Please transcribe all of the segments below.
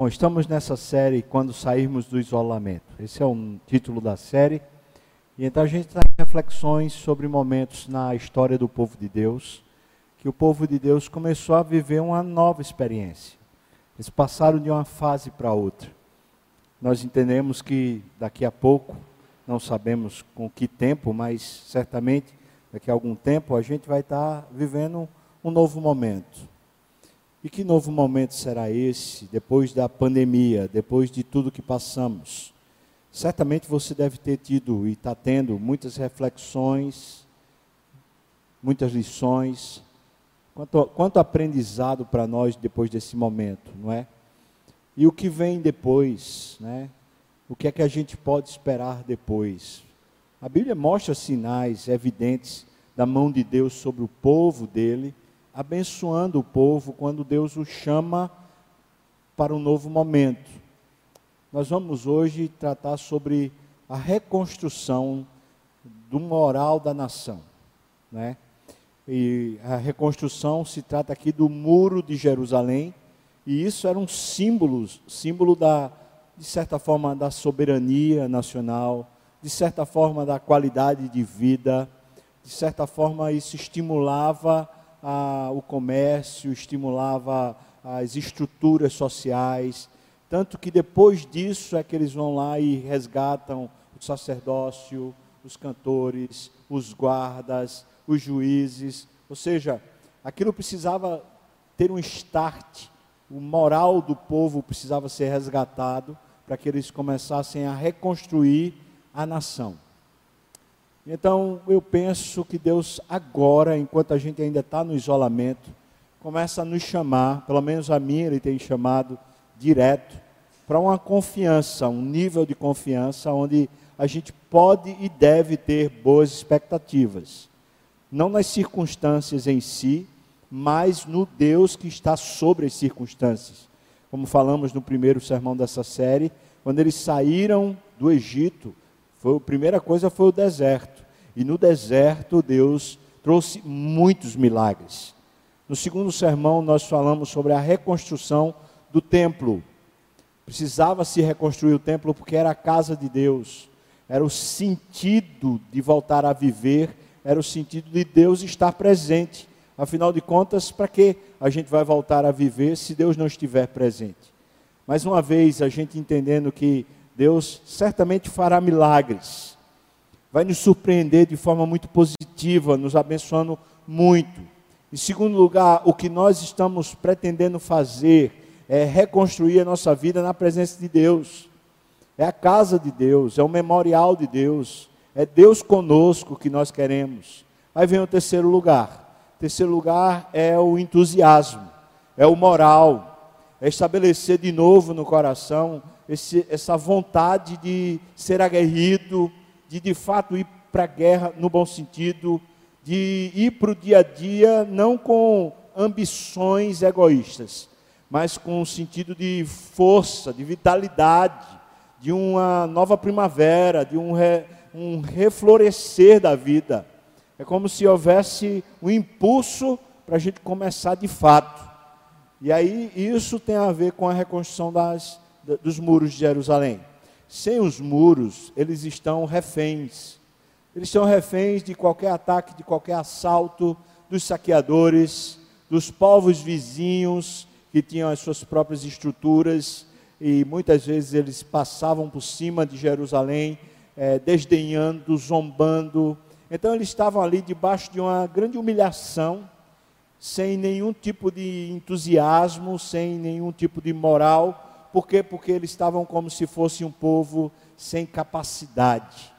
Bom, estamos nessa série quando sairmos do isolamento. Esse é o título da série. E então a gente em reflexões sobre momentos na história do povo de Deus, que o povo de Deus começou a viver uma nova experiência. Eles passaram de uma fase para outra. Nós entendemos que daqui a pouco, não sabemos com que tempo, mas certamente daqui a algum tempo a gente vai estar vivendo um novo momento. E que novo momento será esse, depois da pandemia, depois de tudo que passamos? Certamente você deve ter tido e está tendo muitas reflexões, muitas lições, quanto, quanto aprendizado para nós depois desse momento, não é? E o que vem depois, né? O que é que a gente pode esperar depois? A Bíblia mostra sinais evidentes da mão de Deus sobre o povo dele abençoando o povo quando Deus o chama para um novo momento. Nós vamos hoje tratar sobre a reconstrução do moral da nação, né? E a reconstrução se trata aqui do muro de Jerusalém, e isso era um símbolo, símbolo da, de certa forma, da soberania nacional, de certa forma, da qualidade de vida, de certa forma, isso estimulava a, o comércio, estimulava as estruturas sociais. Tanto que depois disso é que eles vão lá e resgatam o sacerdócio, os cantores, os guardas, os juízes. Ou seja, aquilo precisava ter um start, o moral do povo precisava ser resgatado para que eles começassem a reconstruir a nação. Então eu penso que Deus agora, enquanto a gente ainda está no isolamento, começa a nos chamar, pelo menos a mim Ele tem chamado direto, para uma confiança, um nível de confiança onde a gente pode e deve ter boas expectativas. Não nas circunstâncias em si, mas no Deus que está sobre as circunstâncias. Como falamos no primeiro sermão dessa série, quando eles saíram do Egito, foi, a primeira coisa foi o deserto. E no deserto Deus trouxe muitos milagres. No segundo sermão nós falamos sobre a reconstrução do templo. Precisava se reconstruir o templo porque era a casa de Deus. Era o sentido de voltar a viver, era o sentido de Deus estar presente. Afinal de contas, para que a gente vai voltar a viver se Deus não estiver presente? Mais uma vez, a gente entendendo que Deus certamente fará milagres, vai nos surpreender de forma muito positiva, nos abençoando muito. Em segundo lugar, o que nós estamos pretendendo fazer é reconstruir a nossa vida na presença de Deus. É a casa de Deus, é o memorial de Deus, é Deus conosco que nós queremos. Aí vem o terceiro lugar. O terceiro lugar é o entusiasmo, é o moral, é estabelecer de novo no coração esse, essa vontade de ser aguerrido, de de fato ir para a guerra no bom sentido, de ir para o dia a dia não com ambições egoístas, mas com um sentido de força, de vitalidade, de uma nova primavera, de um, re, um reflorescer da vida. É como se houvesse um impulso para a gente começar de fato. E aí isso tem a ver com a reconstrução das dos muros de Jerusalém. Sem os muros, eles estão reféns. Eles estão reféns de qualquer ataque, de qualquer assalto, dos saqueadores, dos povos vizinhos que tinham as suas próprias estruturas e muitas vezes eles passavam por cima de Jerusalém, é, desdenhando, zombando. Então eles estavam ali debaixo de uma grande humilhação, sem nenhum tipo de entusiasmo, sem nenhum tipo de moral por quê? Porque eles estavam como se fosse um povo sem capacidade.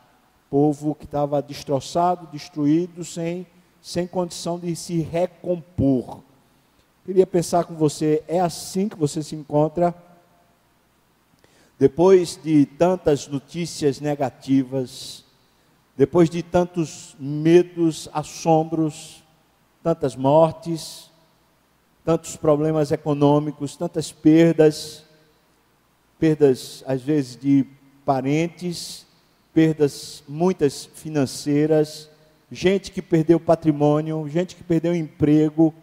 Povo que estava destroçado, destruído, sem, sem condição de se recompor. Queria pensar com você, é assim que você se encontra? Depois de tantas notícias negativas, depois de tantos medos, assombros, tantas mortes, tantos problemas econômicos, tantas perdas, perdas às vezes de parentes, perdas muitas financeiras, gente que perdeu patrimônio, gente que perdeu emprego,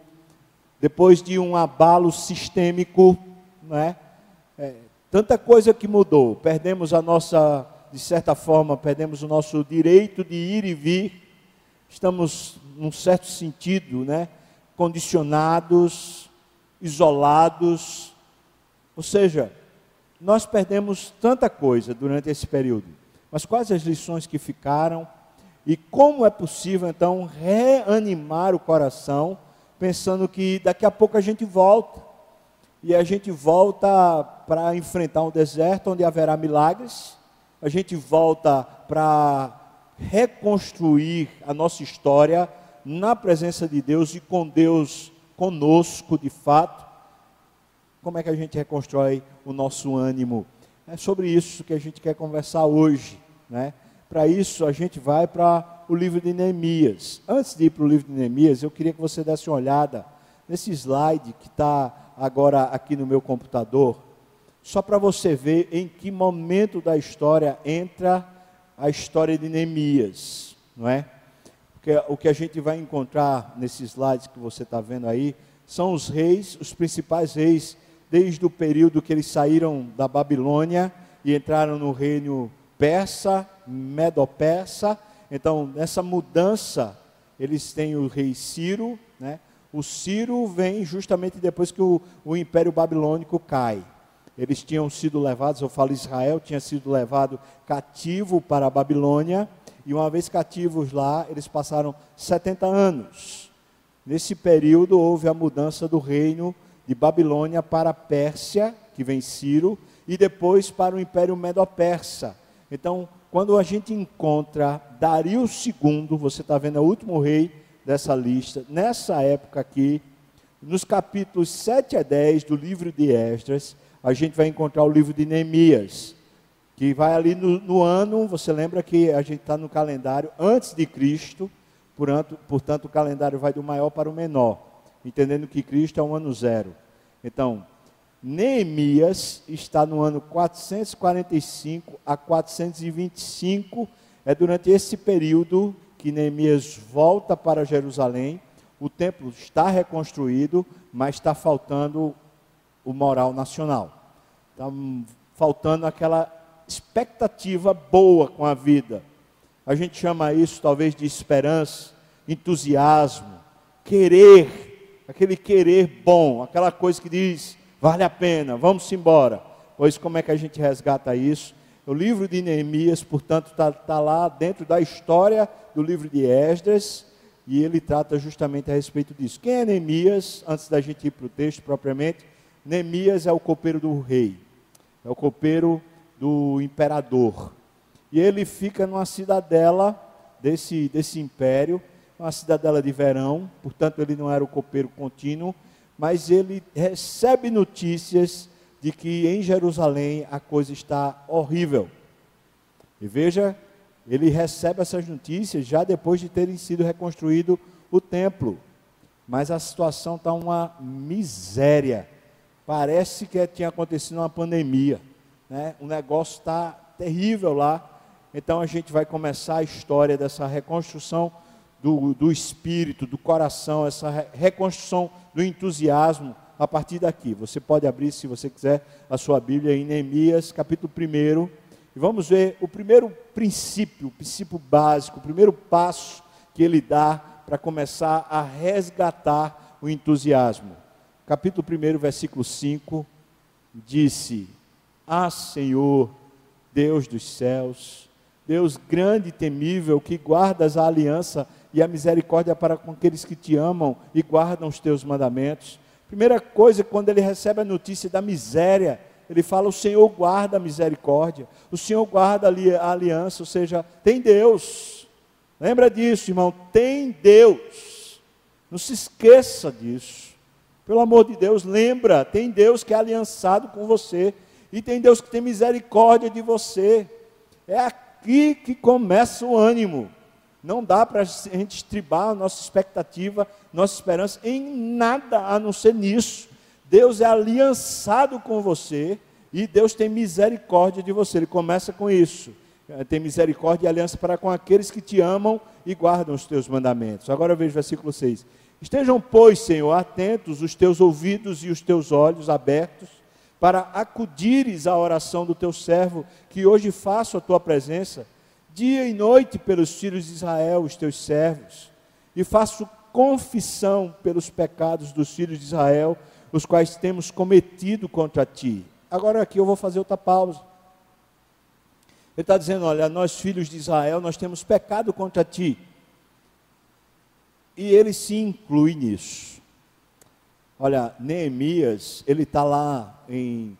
depois de um abalo sistêmico, não é? é, tanta coisa que mudou. Perdemos a nossa, de certa forma, perdemos o nosso direito de ir e vir. Estamos, num certo sentido, né, condicionados, isolados. Ou seja, nós perdemos tanta coisa durante esse período. Mas quais as lições que ficaram? E como é possível, então, reanimar o coração, pensando que daqui a pouco a gente volta. E a gente volta para enfrentar um deserto onde haverá milagres. A gente volta para reconstruir a nossa história na presença de Deus e com Deus conosco de fato. Como é que a gente reconstrói o nosso ânimo? É sobre isso que a gente quer conversar hoje, né? Para isso, a gente vai para o livro de Neemias. Antes de ir para o livro de Neemias, eu queria que você desse uma olhada nesse slide que está agora aqui no meu computador, só para você ver em que momento da história entra a história de Neemias, não é? Porque o que a gente vai encontrar nesses slides que você está vendo aí são os reis, os principais reis, desde o período que eles saíram da Babilônia e entraram no reino persa, medo-persa. Então, nessa mudança, eles têm o rei Ciro, né? O Ciro vem justamente depois que o, o Império Babilônico cai. Eles tinham sido levados, eu falo Israel, tinha sido levado cativo para a Babilônia, e uma vez cativos lá, eles passaram 70 anos. Nesse período houve a mudança do reino de Babilônia para a Pérsia, que vem Ciro, e depois para o Império Medo-Persa. Então, quando a gente encontra Dario II, você está vendo, é o último rei dessa lista, nessa época aqui, nos capítulos 7 a 10 do livro de Esdras, a gente vai encontrar o livro de Neemias, que vai ali no, no ano, você lembra que a gente está no calendário antes de Cristo, portanto, portanto o calendário vai do maior para o menor, entendendo que Cristo é um ano zero. Então, Neemias está no ano 445 a 425. É durante esse período que Neemias volta para Jerusalém. O templo está reconstruído, mas está faltando o moral nacional. Está faltando aquela expectativa boa com a vida. A gente chama isso talvez de esperança, entusiasmo, querer, aquele querer bom, aquela coisa que diz Vale a pena, vamos embora. Pois como é que a gente resgata isso? O livro de Neemias, portanto, está tá lá dentro da história do livro de Esdras, e ele trata justamente a respeito disso. Quem é Neemias? Antes da gente ir para o texto propriamente, Neemias é o copeiro do rei, é o copeiro do imperador. E ele fica numa cidadela desse, desse império, uma cidadela de verão, portanto, ele não era o copeiro contínuo, mas ele recebe notícias de que em Jerusalém a coisa está horrível. E veja, ele recebe essas notícias já depois de terem sido reconstruído o templo. Mas a situação está uma miséria. Parece que tinha acontecido uma pandemia. Né? O negócio está terrível lá. Então a gente vai começar a história dessa reconstrução do, do espírito, do coração, essa reconstrução do entusiasmo a partir daqui. Você pode abrir, se você quiser, a sua Bíblia em Neemias, capítulo 1. E vamos ver o primeiro princípio, o princípio básico, o primeiro passo que ele dá para começar a resgatar o entusiasmo. Capítulo 1, versículo 5, disse: Ah, Senhor, Deus dos céus, Deus grande e temível, que guardas a aliança e a misericórdia para com aqueles que te amam e guardam os teus mandamentos. Primeira coisa, quando ele recebe a notícia da miséria, ele fala: O Senhor guarda a misericórdia, o Senhor guarda a aliança, ou seja, tem Deus. Lembra disso, irmão? Tem Deus. Não se esqueça disso. Pelo amor de Deus, lembra: tem Deus que é aliançado com você, e tem Deus que tem misericórdia de você. É aqui que começa o ânimo. Não dá para a gente estribar a nossa expectativa, nossa esperança em nada a não ser nisso. Deus é aliançado com você e Deus tem misericórdia de você. Ele começa com isso. Tem misericórdia e aliança para com aqueles que te amam e guardam os teus mandamentos. Agora veja o versículo 6. Estejam, pois, Senhor, atentos os teus ouvidos e os teus olhos abertos para acudires à oração do teu servo, que hoje faço a tua presença, dia e noite pelos filhos de Israel, os teus servos, e faço confissão pelos pecados dos filhos de Israel, os quais temos cometido contra ti. Agora aqui eu vou fazer outra pausa. Ele está dizendo: olha, nós filhos de Israel, nós temos pecado contra ti. E ele se inclui nisso. Olha, Neemias, ele está lá em,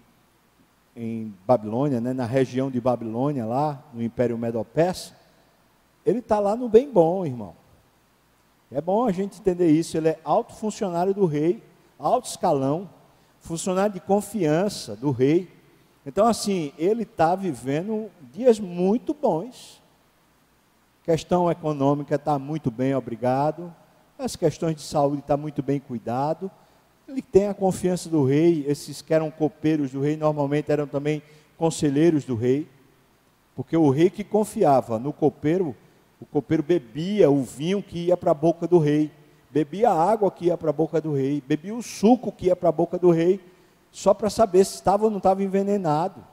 em Babilônia, né, na região de Babilônia, lá no Império Medo-Persa. Ele está lá no bem bom, irmão. É bom a gente entender isso. Ele é alto funcionário do rei, alto escalão, funcionário de confiança do rei. Então, assim, ele está vivendo dias muito bons. Questão econômica está muito bem, obrigado. As questões de saúde está muito bem cuidado. Ele tem a confiança do rei. Esses que eram copeiros do rei normalmente eram também conselheiros do rei. Porque o rei que confiava no copeiro, o copeiro bebia o vinho que ia para a boca do rei, bebia a água que ia para a boca do rei, bebia o suco que ia para a boca do rei, só para saber se estava ou não estava envenenado.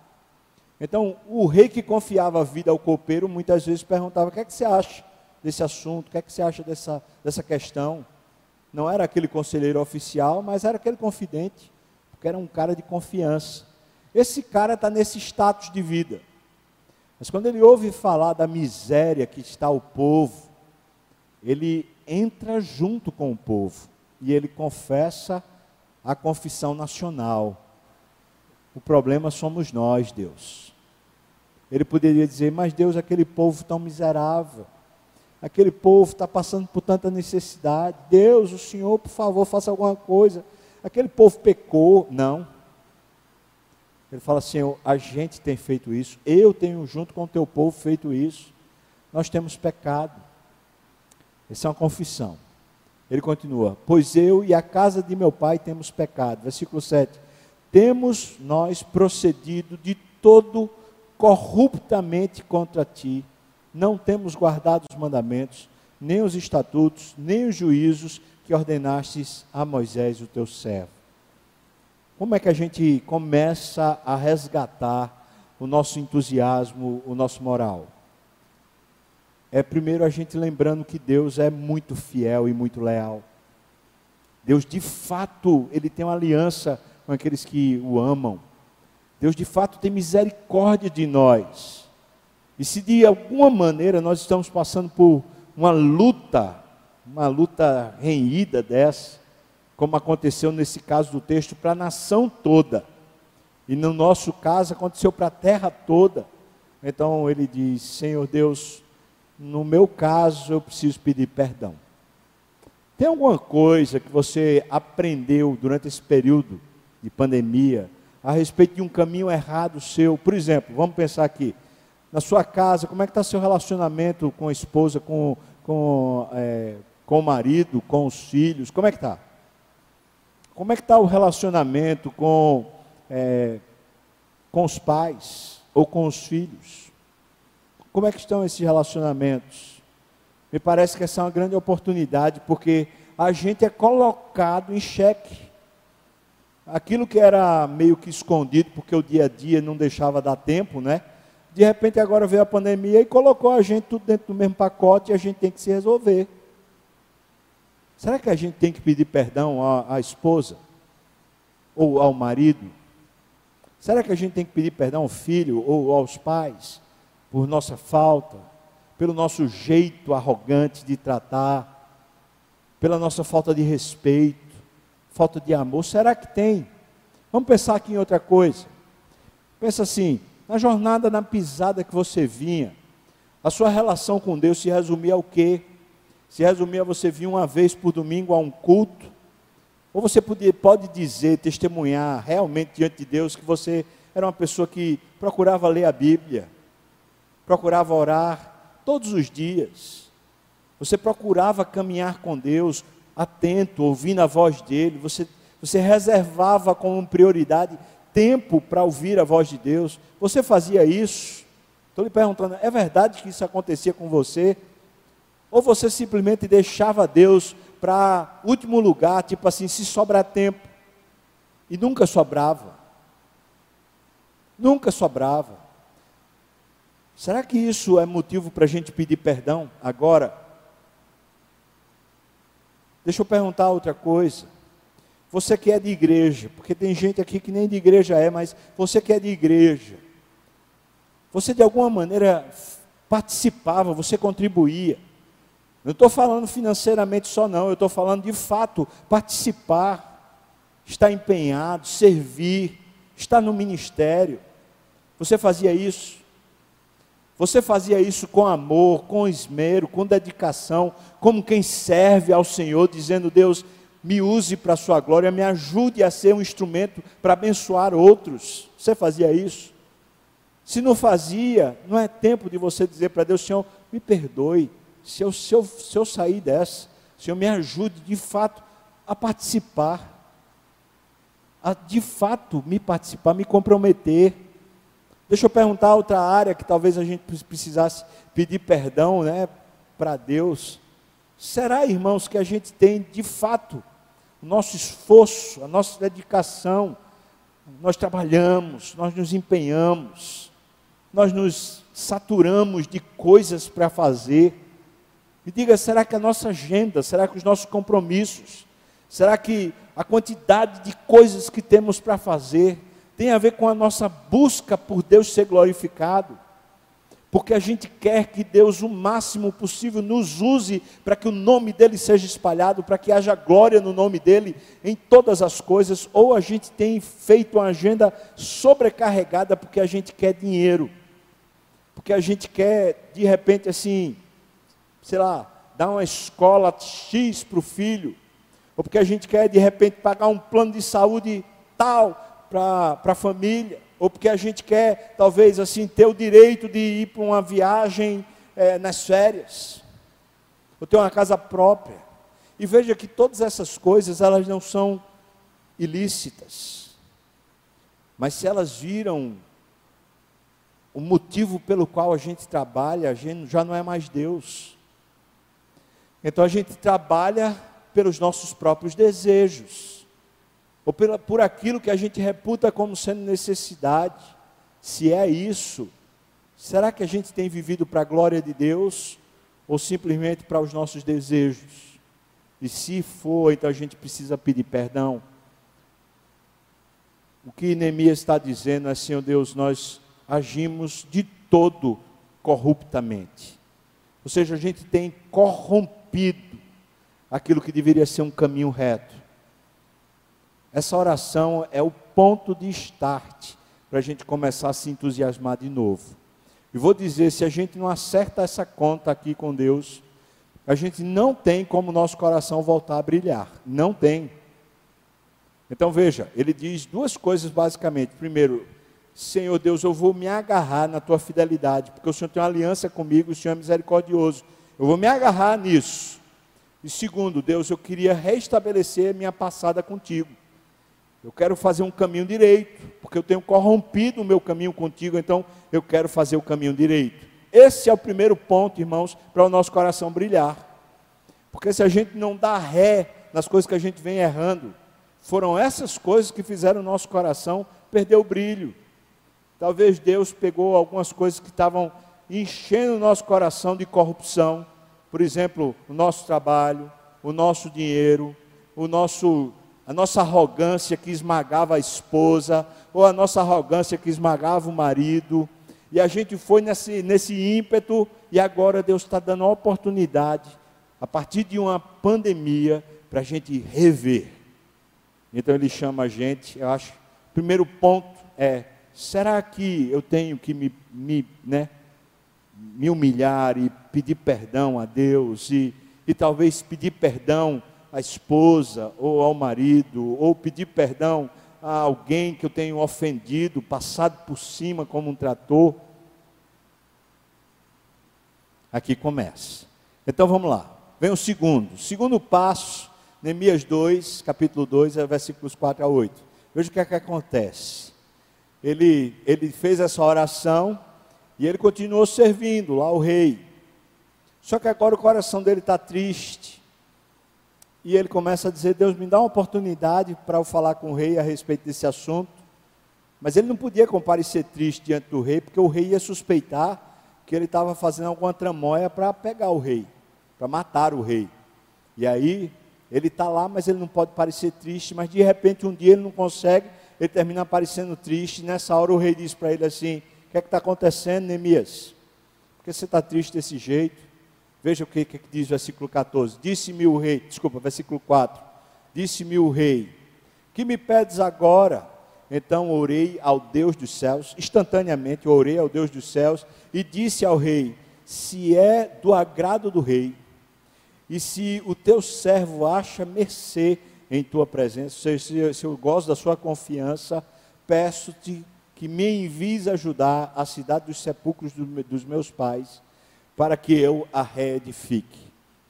Então, o rei que confiava a vida ao copeiro muitas vezes perguntava: o que é que você acha desse assunto? O que é que você acha dessa, dessa questão? Não era aquele conselheiro oficial, mas era aquele confidente, porque era um cara de confiança. Esse cara está nesse status de vida. Mas quando ele ouve falar da miséria que está o povo, ele entra junto com o povo e ele confessa a confissão nacional. O problema somos nós, Deus. Ele poderia dizer, mas Deus, aquele povo tão miserável, aquele povo está passando por tanta necessidade. Deus, o Senhor, por favor, faça alguma coisa. Aquele povo pecou. Não. Ele fala assim: a gente tem feito isso, eu tenho junto com o teu povo feito isso. Nós temos pecado. Essa é uma confissão. Ele continua: Pois eu e a casa de meu pai temos pecado. Versículo 7. Temos nós procedido de todo corruptamente contra ti. Não temos guardado os mandamentos, nem os estatutos, nem os juízos que ordenastes a Moisés, o teu servo. Como é que a gente começa a resgatar o nosso entusiasmo, o nosso moral? É primeiro a gente lembrando que Deus é muito fiel e muito leal. Deus de fato, ele tem uma aliança com aqueles que o amam. Deus de fato tem misericórdia de nós. E se de alguma maneira nós estamos passando por uma luta, uma luta renhida dessa, como aconteceu nesse caso do texto, para a nação toda. E no nosso caso aconteceu para a terra toda. Então ele diz: Senhor Deus, no meu caso eu preciso pedir perdão. Tem alguma coisa que você aprendeu durante esse período de pandemia a respeito de um caminho errado seu? Por exemplo, vamos pensar aqui, na sua casa, como é que está seu relacionamento com a esposa, com, com, é, com o marido, com os filhos? Como é que está? Como é que está o relacionamento com, é, com os pais ou com os filhos? Como é que estão esses relacionamentos? Me parece que essa é uma grande oportunidade, porque a gente é colocado em xeque. Aquilo que era meio que escondido, porque o dia a dia não deixava dar tempo, né? De repente agora veio a pandemia e colocou a gente tudo dentro do mesmo pacote e a gente tem que se resolver. Será que a gente tem que pedir perdão à, à esposa? Ou ao marido? Será que a gente tem que pedir perdão ao filho ou aos pais por nossa falta, pelo nosso jeito arrogante de tratar, pela nossa falta de respeito, falta de amor? Será que tem? Vamos pensar aqui em outra coisa. Pensa assim, na jornada, na pisada que você vinha, a sua relação com Deus se resumia ao quê? Se resumir a você vir uma vez por domingo a um culto, ou você pode, pode dizer, testemunhar realmente diante de Deus que você era uma pessoa que procurava ler a Bíblia, procurava orar todos os dias, você procurava caminhar com Deus, atento, ouvindo a voz dele, você, você reservava como prioridade tempo para ouvir a voz de Deus, você fazia isso. Estou lhe perguntando, é verdade que isso acontecia com você? Ou você simplesmente deixava Deus para último lugar, tipo assim, se sobrar tempo. E nunca sobrava. Nunca sobrava. Será que isso é motivo para a gente pedir perdão agora? Deixa eu perguntar outra coisa. Você que é de igreja, porque tem gente aqui que nem de igreja é, mas você que é de igreja, você de alguma maneira participava, você contribuía. Não estou falando financeiramente só, não, eu estou falando de fato, participar, estar empenhado, servir, estar no ministério. Você fazia isso? Você fazia isso com amor, com esmero, com dedicação, como quem serve ao Senhor, dizendo: Deus, me use para a sua glória, me ajude a ser um instrumento para abençoar outros. Você fazia isso? Se não fazia, não é tempo de você dizer para Deus, Senhor, me perdoe, se eu, se, eu, se eu sair dessa, Senhor, me ajude de fato a participar, a de fato me participar, me comprometer. Deixa eu perguntar outra área que talvez a gente precisasse pedir perdão né, para Deus. Será, irmãos, que a gente tem de fato nosso esforço, a nossa dedicação, nós trabalhamos, nós nos empenhamos, nós nos saturamos de coisas para fazer. E diga, será que a nossa agenda, será que os nossos compromissos, será que a quantidade de coisas que temos para fazer tem a ver com a nossa busca por Deus ser glorificado? Porque a gente quer que Deus, o máximo possível, nos use para que o nome dele seja espalhado, para que haja glória no nome dele em todas as coisas, ou a gente tem feito uma agenda sobrecarregada porque a gente quer dinheiro, porque a gente quer, de repente, assim, sei lá, dar uma escola X para o filho, ou porque a gente quer, de repente, pagar um plano de saúde tal para a família ou porque a gente quer, talvez assim, ter o direito de ir para uma viagem é, nas férias, ou ter uma casa própria. E veja que todas essas coisas, elas não são ilícitas, mas se elas viram o motivo pelo qual a gente trabalha, a gente já não é mais Deus. Então a gente trabalha pelos nossos próprios desejos ou pela, por aquilo que a gente reputa como sendo necessidade. Se é isso, será que a gente tem vivido para a glória de Deus ou simplesmente para os nossos desejos? E se for, então a gente precisa pedir perdão. O que Neemias está dizendo é, Senhor Deus, nós agimos de todo corruptamente. Ou seja, a gente tem corrompido aquilo que deveria ser um caminho reto. Essa oração é o ponto de start para a gente começar a se entusiasmar de novo. E vou dizer: se a gente não acerta essa conta aqui com Deus, a gente não tem como nosso coração voltar a brilhar. Não tem. Então veja, ele diz duas coisas basicamente. Primeiro, Senhor Deus, eu vou me agarrar na tua fidelidade, porque o Senhor tem uma aliança comigo, o Senhor é misericordioso. Eu vou me agarrar nisso. E segundo, Deus, eu queria restabelecer minha passada contigo. Eu quero fazer um caminho direito, porque eu tenho corrompido o meu caminho contigo, então eu quero fazer o caminho direito. Esse é o primeiro ponto, irmãos, para o nosso coração brilhar. Porque se a gente não dá ré nas coisas que a gente vem errando, foram essas coisas que fizeram o nosso coração perder o brilho. Talvez Deus pegou algumas coisas que estavam enchendo o nosso coração de corrupção, por exemplo, o nosso trabalho, o nosso dinheiro, o nosso a nossa arrogância que esmagava a esposa, ou a nossa arrogância que esmagava o marido, e a gente foi nesse, nesse ímpeto, e agora Deus está dando a oportunidade, a partir de uma pandemia, para a gente rever. Então ele chama a gente, eu acho, primeiro ponto é, será que eu tenho que me, me, né, me humilhar e pedir perdão a Deus, e, e talvez pedir perdão à esposa ou ao marido, ou pedir perdão a alguém que eu tenho ofendido, passado por cima como um trator. Aqui começa. Então vamos lá. Vem o segundo. Segundo passo, Neemias 2, capítulo 2, é versículos 4 a 8. Veja o que é que acontece. Ele, ele fez essa oração e ele continuou servindo lá o rei. Só que agora o coração dele está triste e ele começa a dizer: Deus, me dá uma oportunidade para eu falar com o rei a respeito desse assunto. Mas ele não podia comparecer triste diante do rei, porque o rei ia suspeitar que ele estava fazendo alguma tramóia para pegar o rei, para matar o rei. E aí, ele está lá, mas ele não pode parecer triste, mas de repente um dia ele não consegue, ele termina aparecendo triste, nessa hora o rei diz para ele assim: O que é que está acontecendo, Neemias? Por que você está triste desse jeito? Veja o que, que diz o versículo 14: Disse-me o rei, desculpa, versículo 4: Disse-me o rei: Que me pedes agora? Então orei ao Deus dos céus, instantaneamente orei ao Deus dos céus e disse ao rei: Se é do agrado do rei, e se o teu servo acha mercê em tua presença, se, se eu gosto da sua confiança, peço-te que me envies ajudar a cidade dos sepulcros do, dos meus pais, para que eu a reedifique.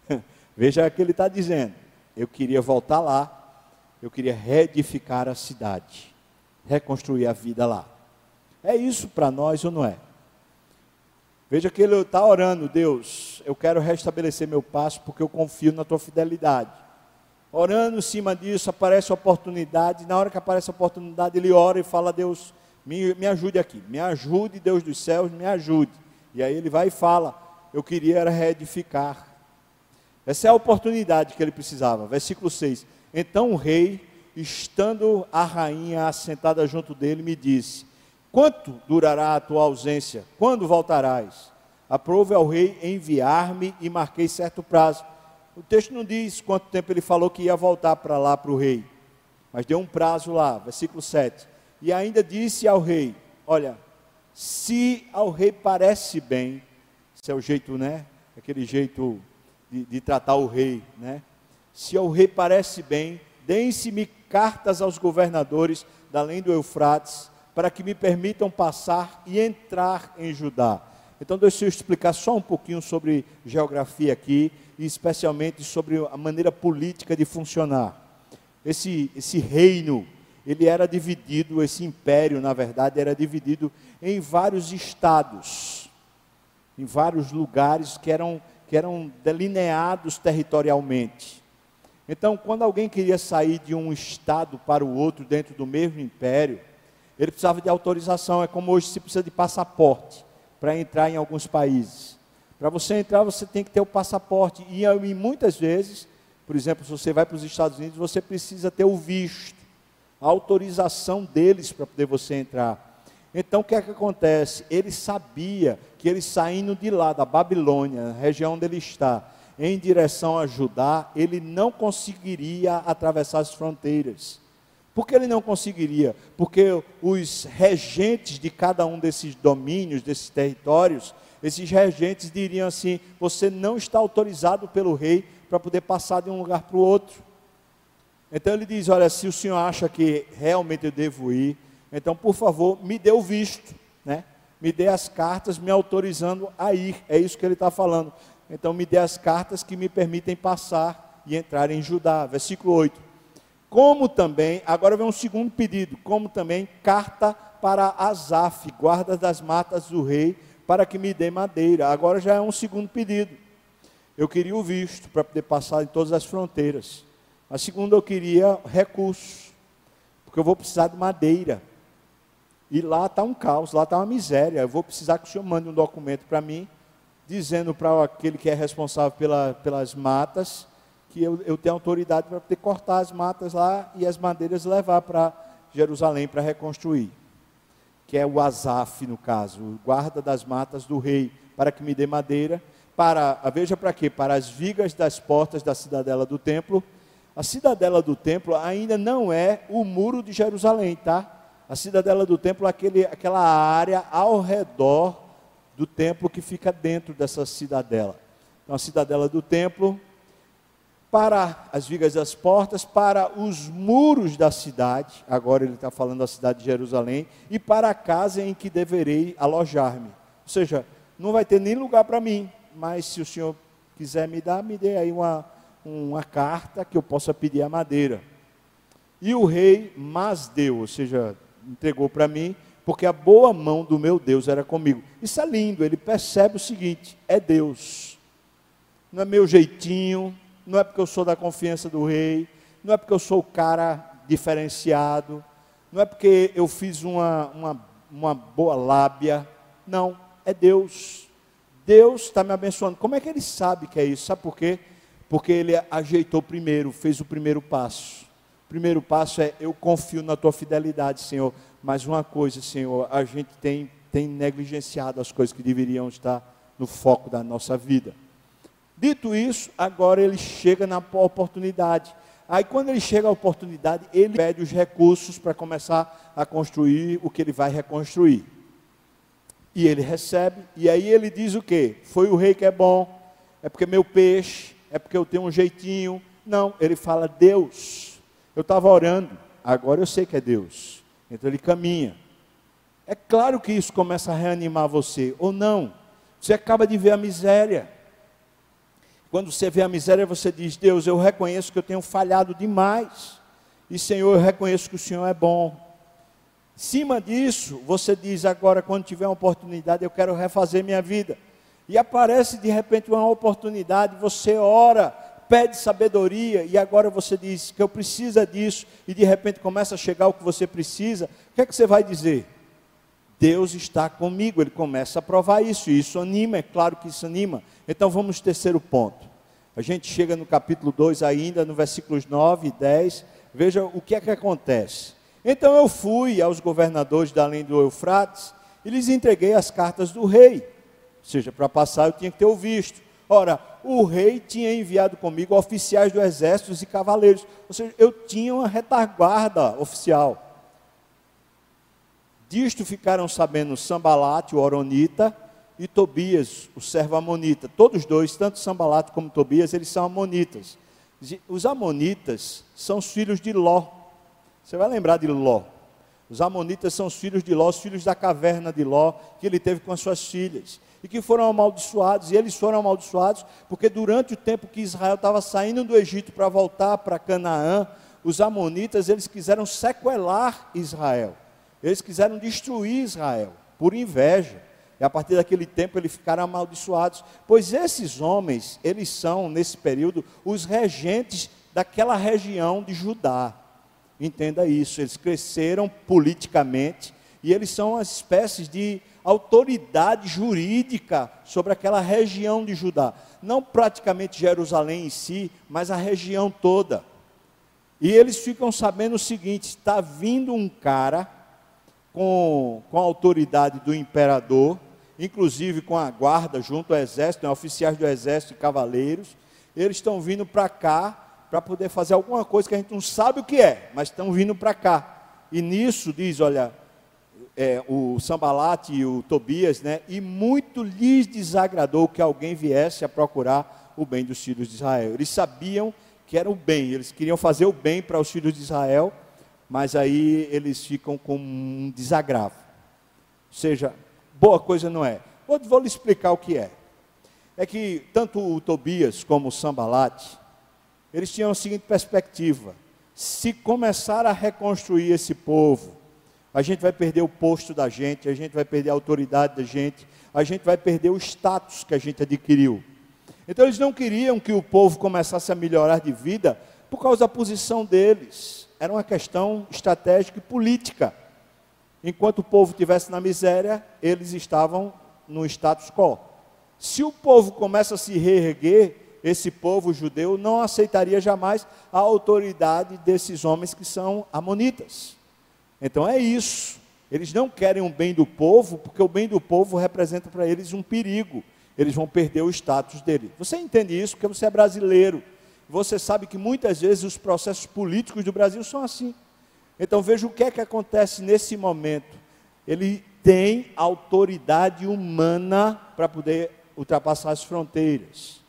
Veja o que ele está dizendo. Eu queria voltar lá, eu queria reedificar a cidade reconstruir a vida lá. É isso para nós ou não é? Veja que ele está orando, Deus, eu quero restabelecer meu passo porque eu confio na tua fidelidade. Orando em cima disso, aparece a oportunidade, na hora que aparece a oportunidade, ele ora e fala, Deus, me, me ajude aqui, me ajude, Deus dos céus, me ajude. E aí ele vai e fala, eu queria era reedificar. Essa é a oportunidade que ele precisava. Versículo 6. Então o rei estando a rainha assentada junto dele, me disse: Quanto durará a tua ausência? Quando voltarás? Aprove ao rei enviar-me e marquei certo prazo. O texto não diz quanto tempo ele falou que ia voltar para lá para o rei, mas deu um prazo lá, versículo 7. E ainda disse ao rei: Olha, se ao rei parece bem, se é o jeito, né? Aquele jeito de, de tratar o rei, né? Se ao rei parece bem, deem-se-me cartas aos governadores da além do Eufrates, para que me permitam passar e entrar em Judá. Então, deixa eu explicar só um pouquinho sobre geografia aqui, e especialmente sobre a maneira política de funcionar. Esse, esse reino, ele era dividido, esse império, na verdade, era dividido em vários estados, em vários lugares que eram, que eram delineados territorialmente. Então, quando alguém queria sair de um estado para o outro dentro do mesmo império, ele precisava de autorização. É como hoje se precisa de passaporte para entrar em alguns países. Para você entrar, você tem que ter o passaporte. E, e muitas vezes, por exemplo, se você vai para os Estados Unidos, você precisa ter o visto, a autorização deles para poder você entrar. Então, o que é que acontece? Ele sabia que ele saindo de lá, da Babilônia, região onde ele está, em direção a Judá, ele não conseguiria atravessar as fronteiras. Por que ele não conseguiria? Porque os regentes de cada um desses domínios, desses territórios, esses regentes diriam assim: você não está autorizado pelo rei para poder passar de um lugar para o outro. Então ele diz: olha, se o senhor acha que realmente eu devo ir, então por favor me dê o visto, né? Me dê as cartas me autorizando a ir. É isso que ele está falando. Então me dê as cartas que me permitem passar e entrar em Judá. Versículo 8. Como também, agora vem um segundo pedido, como também carta para Asaf, guarda das matas do rei, para que me dê madeira. Agora já é um segundo pedido. Eu queria o visto para poder passar em todas as fronteiras. A segunda eu queria recursos, porque eu vou precisar de madeira. E lá está um caos, lá está uma miséria. Eu vou precisar que o senhor mande um documento para mim dizendo para aquele que é responsável pela, pelas matas que eu, eu tenho autoridade para poder cortar as matas lá e as madeiras levar para Jerusalém para reconstruir. Que é o Azaf, no caso, o guarda das matas do rei, para que me dê madeira. Para, veja para quê? Para as vigas das portas da cidadela do templo. A cidadela do templo ainda não é o muro de Jerusalém, tá? A cidadela do templo é aquele, aquela área ao redor do templo que fica dentro dessa cidadela. Então, a cidadela do templo, para as vigas das portas, para os muros da cidade, agora ele está falando da cidade de Jerusalém, e para a casa em que deverei alojar-me. Ou seja, não vai ter nem lugar para mim, mas se o senhor quiser me dar, me dê aí uma, uma carta que eu possa pedir a madeira. E o rei mas deu, ou seja, entregou para mim, porque a boa mão do meu Deus era comigo. Isso é lindo, ele percebe o seguinte: é Deus. Não é meu jeitinho, não é porque eu sou da confiança do rei, não é porque eu sou o cara diferenciado, não é porque eu fiz uma, uma, uma boa lábia. Não, é Deus. Deus está me abençoando. Como é que ele sabe que é isso? Sabe por quê? Porque ele ajeitou primeiro, fez o primeiro passo. Primeiro passo é: eu confio na tua fidelidade, Senhor. Mas uma coisa, Senhor, a gente tem, tem negligenciado as coisas que deveriam estar no foco da nossa vida. Dito isso, agora ele chega na oportunidade. Aí, quando ele chega à oportunidade, ele pede os recursos para começar a construir o que ele vai reconstruir. E ele recebe, e aí ele diz o quê? Foi o rei que é bom, é porque meu peixe, é porque eu tenho um jeitinho. Não, ele fala Deus. Eu estava orando, agora eu sei que é Deus. Então ele caminha. É claro que isso começa a reanimar você, ou não. Você acaba de ver a miséria. Quando você vê a miséria, você diz: Deus, eu reconheço que eu tenho falhado demais. E Senhor, eu reconheço que o Senhor é bom. Em cima disso, você diz agora, quando tiver uma oportunidade, eu quero refazer minha vida. E aparece de repente uma oportunidade, você ora, pede sabedoria, e agora você diz que eu preciso disso, e de repente começa a chegar o que você precisa. O que é que você vai dizer? Deus está comigo, ele começa a provar isso, e isso anima, é claro que isso anima. Então vamos terceiro ponto. A gente chega no capítulo 2 ainda, no versículos 9 e 10, veja o que é que acontece. Então eu fui aos governadores da além do Eufrates e lhes entreguei as cartas do rei. Ou seja, para passar eu tinha que ter o visto. Ora, o rei tinha enviado comigo oficiais do exército e cavaleiros. Ou seja, eu tinha uma retaguarda oficial. Disto ficaram sabendo Sambalate, o Oronita, e Tobias, o servo amonita. Todos dois, tanto Sambalate como Tobias, eles são amonitas. Os amonitas são os filhos de Ló. Você vai lembrar de Ló. Os amonitas são os filhos de Ló, os filhos da caverna de Ló, que ele teve com as suas filhas. E que foram amaldiçoados, e eles foram amaldiçoados porque durante o tempo que Israel estava saindo do Egito para voltar para Canaã, os amonitas, eles quiseram sequelar Israel. Eles quiseram destruir Israel, por inveja. E a partir daquele tempo eles ficaram amaldiçoados. Pois esses homens, eles são, nesse período, os regentes daquela região de Judá. Entenda isso, eles cresceram politicamente e eles são as espécies de autoridade jurídica sobre aquela região de Judá. Não praticamente Jerusalém em si, mas a região toda. E eles ficam sabendo o seguinte: está vindo um cara com, com a autoridade do imperador, inclusive com a guarda junto ao exército, né, oficiais do exército e cavaleiros. Eles estão vindo para cá para poder fazer alguma coisa que a gente não sabe o que é, mas estão vindo para cá. E nisso diz, olha, é, o Sambalate e o Tobias, né? E muito lhes desagradou que alguém viesse a procurar o bem dos filhos de Israel. Eles sabiam que era o bem, eles queriam fazer o bem para os filhos de Israel, mas aí eles ficam com um desagravo. Ou seja, boa coisa não é. Vou, vou lhe explicar o que é. É que tanto o Tobias como o Sambalate, eles tinham a seguinte perspectiva: se começar a reconstruir esse povo, a gente vai perder o posto da gente, a gente vai perder a autoridade da gente, a gente vai perder o status que a gente adquiriu. Então eles não queriam que o povo começasse a melhorar de vida por causa da posição deles. Era uma questão estratégica e política. Enquanto o povo estivesse na miséria, eles estavam no status quo. Se o povo começa a se reerguer, esse povo judeu não aceitaria jamais a autoridade desses homens que são amonitas. Então é isso. Eles não querem o bem do povo, porque o bem do povo representa para eles um perigo. Eles vão perder o status dele. Você entende isso porque você é brasileiro. Você sabe que muitas vezes os processos políticos do Brasil são assim. Então veja o que é que acontece nesse momento. Ele tem autoridade humana para poder ultrapassar as fronteiras.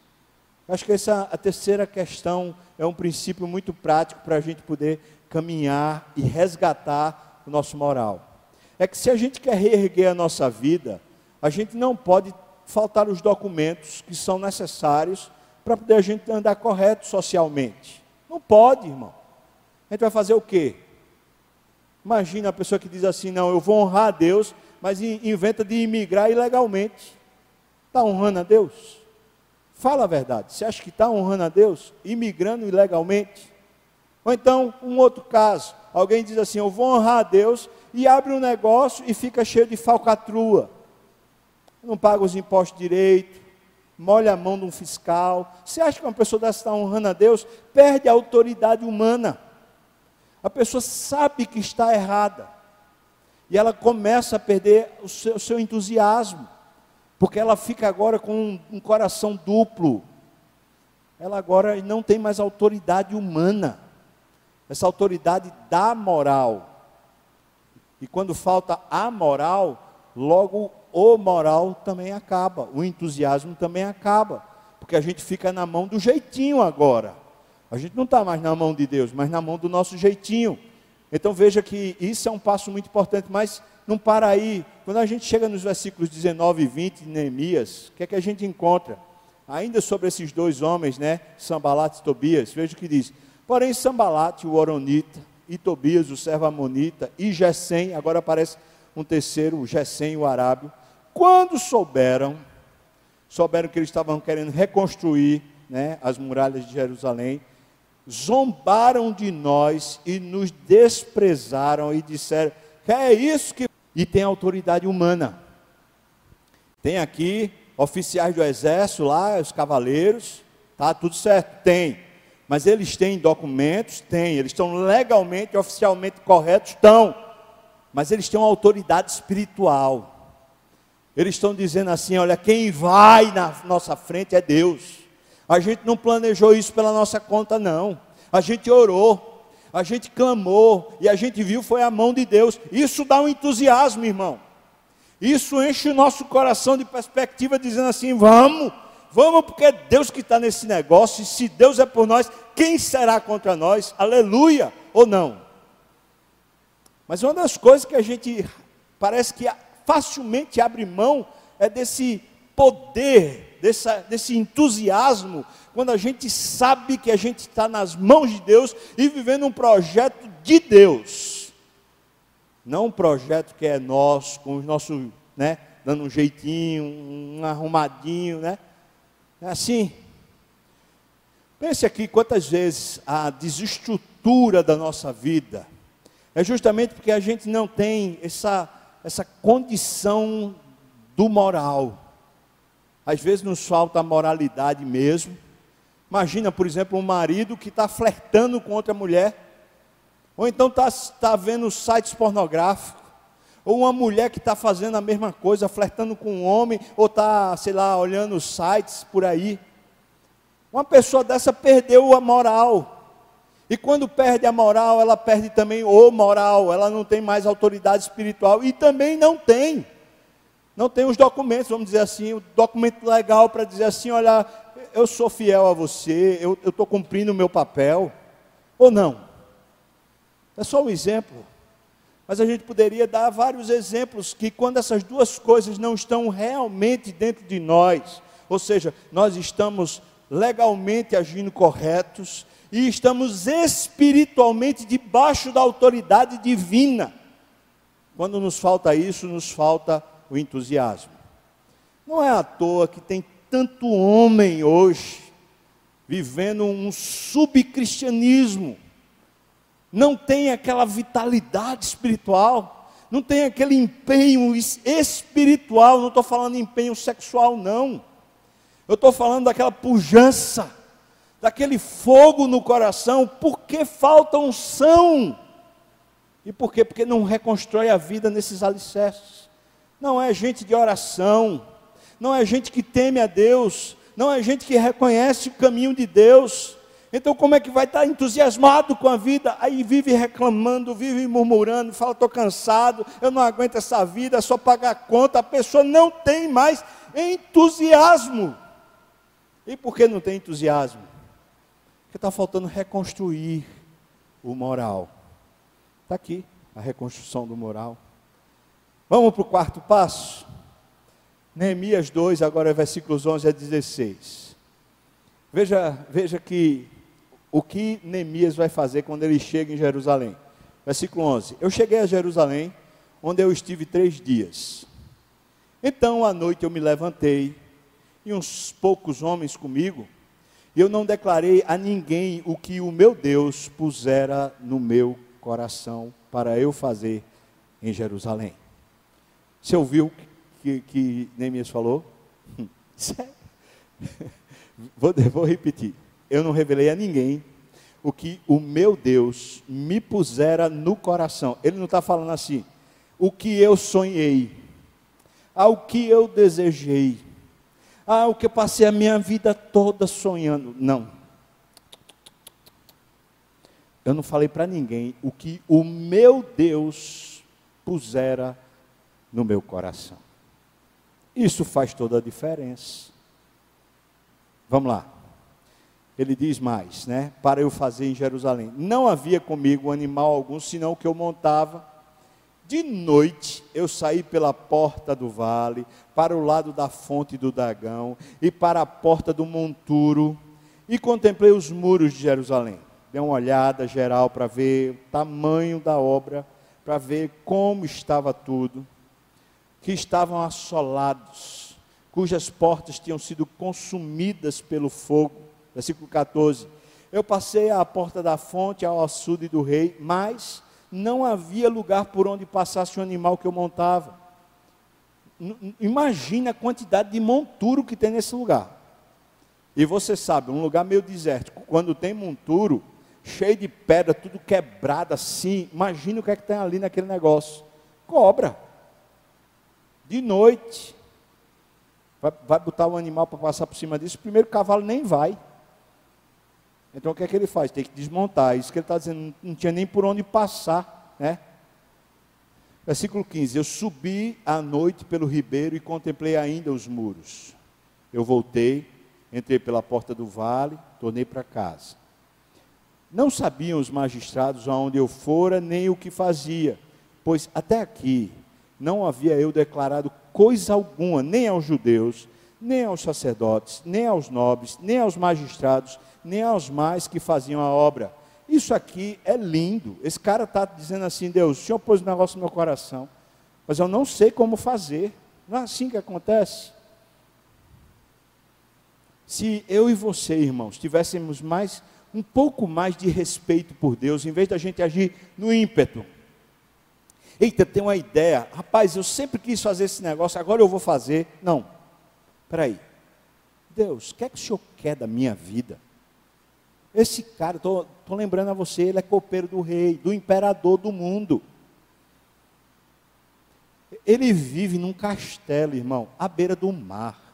Acho que essa a terceira questão é um princípio muito prático para a gente poder caminhar e resgatar o nosso moral. É que se a gente quer reerguer a nossa vida, a gente não pode faltar os documentos que são necessários para poder a gente andar correto socialmente. Não pode, irmão. A gente vai fazer o quê? Imagina a pessoa que diz assim: não, eu vou honrar a Deus, mas inventa de imigrar ilegalmente. Está honrando a Deus? Fala a verdade. Você acha que está honrando a Deus? Imigrando ilegalmente? Ou então, um outro caso: alguém diz assim: Eu vou honrar a Deus, e abre um negócio e fica cheio de falcatrua. Não paga os impostos direito, molha a mão de um fiscal. Você acha que uma pessoa dessa está honrando a Deus? Perde a autoridade humana. A pessoa sabe que está errada. E ela começa a perder o seu, o seu entusiasmo. Porque ela fica agora com um, um coração duplo. Ela agora não tem mais autoridade humana. Essa autoridade da moral. E quando falta a moral, logo o moral também acaba, o entusiasmo também acaba, porque a gente fica na mão do jeitinho agora. A gente não está mais na mão de Deus, mas na mão do nosso jeitinho. Então veja que isso é um passo muito importante, mas não para aí. Quando a gente chega nos versículos 19 e 20 de Neemias, o que é que a gente encontra? Ainda sobre esses dois homens, né, Sambalat e Tobias, veja o que diz. Porém, Sambalat, o Oronita, e Tobias, o servo Amonita, e Gesem, agora aparece um terceiro, o Gesem, o Arábio, quando souberam, souberam que eles estavam querendo reconstruir né, as muralhas de Jerusalém, zombaram de nós e nos desprezaram e disseram: que é isso que. E tem autoridade humana. Tem aqui oficiais do exército lá, os cavaleiros, tá tudo certo? Tem. Mas eles têm documentos? Tem. Eles estão legalmente, oficialmente corretos? Estão. Mas eles têm uma autoridade espiritual. Eles estão dizendo assim: olha, quem vai na nossa frente é Deus. A gente não planejou isso pela nossa conta, não. A gente orou, a gente clamou e a gente viu foi a mão de Deus. Isso dá um entusiasmo, irmão. Isso enche o nosso coração de perspectiva, dizendo assim: vamos, vamos, porque é Deus que está nesse negócio. E se Deus é por nós, quem será contra nós? Aleluia! Ou não? Mas uma das coisas que a gente parece que facilmente abre mão é desse poder, dessa, desse entusiasmo, quando a gente sabe que a gente está nas mãos de Deus e vivendo um projeto de Deus. Não um projeto que é nosso, com os nossos, né, dando um jeitinho, um arrumadinho, né? É assim. Pense aqui quantas vezes a desestrutura da nossa vida é justamente porque a gente não tem essa, essa condição do moral. Às vezes nos falta a moralidade mesmo. Imagina, por exemplo, um marido que está flertando com outra mulher, ou então está tá vendo sites pornográficos, ou uma mulher que está fazendo a mesma coisa, flertando com um homem, ou está, sei lá, olhando sites por aí. Uma pessoa dessa perdeu a moral. E quando perde a moral, ela perde também o moral, ela não tem mais autoridade espiritual e também não tem não tem os documentos, vamos dizer assim, o documento legal para dizer assim: olha, eu sou fiel a você, eu estou cumprindo o meu papel, ou não. É só um exemplo. Mas a gente poderia dar vários exemplos que, quando essas duas coisas não estão realmente dentro de nós, ou seja, nós estamos legalmente agindo corretos e estamos espiritualmente debaixo da autoridade divina. Quando nos falta isso, nos falta o entusiasmo. Não é à toa que tem tanto homem hoje vivendo um subcristianismo, não tem aquela vitalidade espiritual, não tem aquele empenho espiritual, não estou falando empenho sexual, não. Eu estou falando daquela pujança, daquele fogo no coração, porque falta unção. E por quê? Porque não reconstrói a vida nesses alicerces não é gente de oração, não é gente que teme a Deus, não é gente que reconhece o caminho de Deus. Então, como é que vai estar entusiasmado com a vida? Aí vive reclamando, vive murmurando, fala: estou cansado, eu não aguento essa vida, é só pagar conta. A pessoa não tem mais entusiasmo. E por que não tem entusiasmo? Porque está faltando reconstruir o moral. Está aqui a reconstrução do moral. Vamos para o quarto passo? Neemias 2, agora versículos 11 a 16. Veja, veja que o que Neemias vai fazer quando ele chega em Jerusalém. Versículo 11: Eu cheguei a Jerusalém, onde eu estive três dias. Então, à noite eu me levantei, e uns poucos homens comigo, e eu não declarei a ninguém o que o meu Deus pusera no meu coração para eu fazer em Jerusalém. Você ouviu que, que Neemias falou? vou, vou repetir. Eu não revelei a ninguém o que o meu Deus me pusera no coração. Ele não está falando assim, o que eu sonhei, ao que eu desejei, ao que eu passei a minha vida toda sonhando. Não. Eu não falei para ninguém o que o meu Deus pusera no meu coração. Isso faz toda a diferença. Vamos lá. Ele diz mais, né? Para eu fazer em Jerusalém. Não havia comigo animal algum, senão o que eu montava. De noite eu saí pela porta do vale, para o lado da fonte do Dagão e para a porta do monturo, e contemplei os muros de Jerusalém. Dei uma olhada geral para ver o tamanho da obra, para ver como estava tudo que estavam assolados, cujas portas tinham sido consumidas pelo fogo. Versículo 14. Eu passei à porta da fonte, ao açude do rei, mas não havia lugar por onde passasse o animal que eu montava. Imagina a quantidade de monturo que tem nesse lugar. E você sabe, um lugar meio desértico, quando tem monturo, cheio de pedra, tudo quebrado assim, imagina o que é que tem ali naquele negócio. Cobra de noite, vai, vai botar o animal para passar por cima disso, o primeiro cavalo nem vai. Então o que é que ele faz? Tem que desmontar. Isso que ele está dizendo, não tinha nem por onde passar, né? Versículo 15: Eu subi à noite pelo ribeiro e contemplei ainda os muros. Eu voltei, entrei pela porta do vale, tornei para casa. Não sabiam os magistrados aonde eu fora, nem o que fazia, pois até aqui não havia eu declarado coisa alguma, nem aos judeus, nem aos sacerdotes, nem aos nobres, nem aos magistrados, nem aos mais que faziam a obra. Isso aqui é lindo. Esse cara está dizendo assim: Deus, o Senhor pôs um negócio no meu coração, mas eu não sei como fazer. Não é assim que acontece. Se eu e você, irmãos, tivéssemos mais, um pouco mais de respeito por Deus, em vez da gente agir no ímpeto, Eita, tem uma ideia. Rapaz, eu sempre quis fazer esse negócio, agora eu vou fazer. Não. Espera aí. Deus, o que é que o Senhor quer da minha vida? Esse cara, estou lembrando a você, ele é copeiro do rei, do imperador do mundo. Ele vive num castelo, irmão, à beira do mar.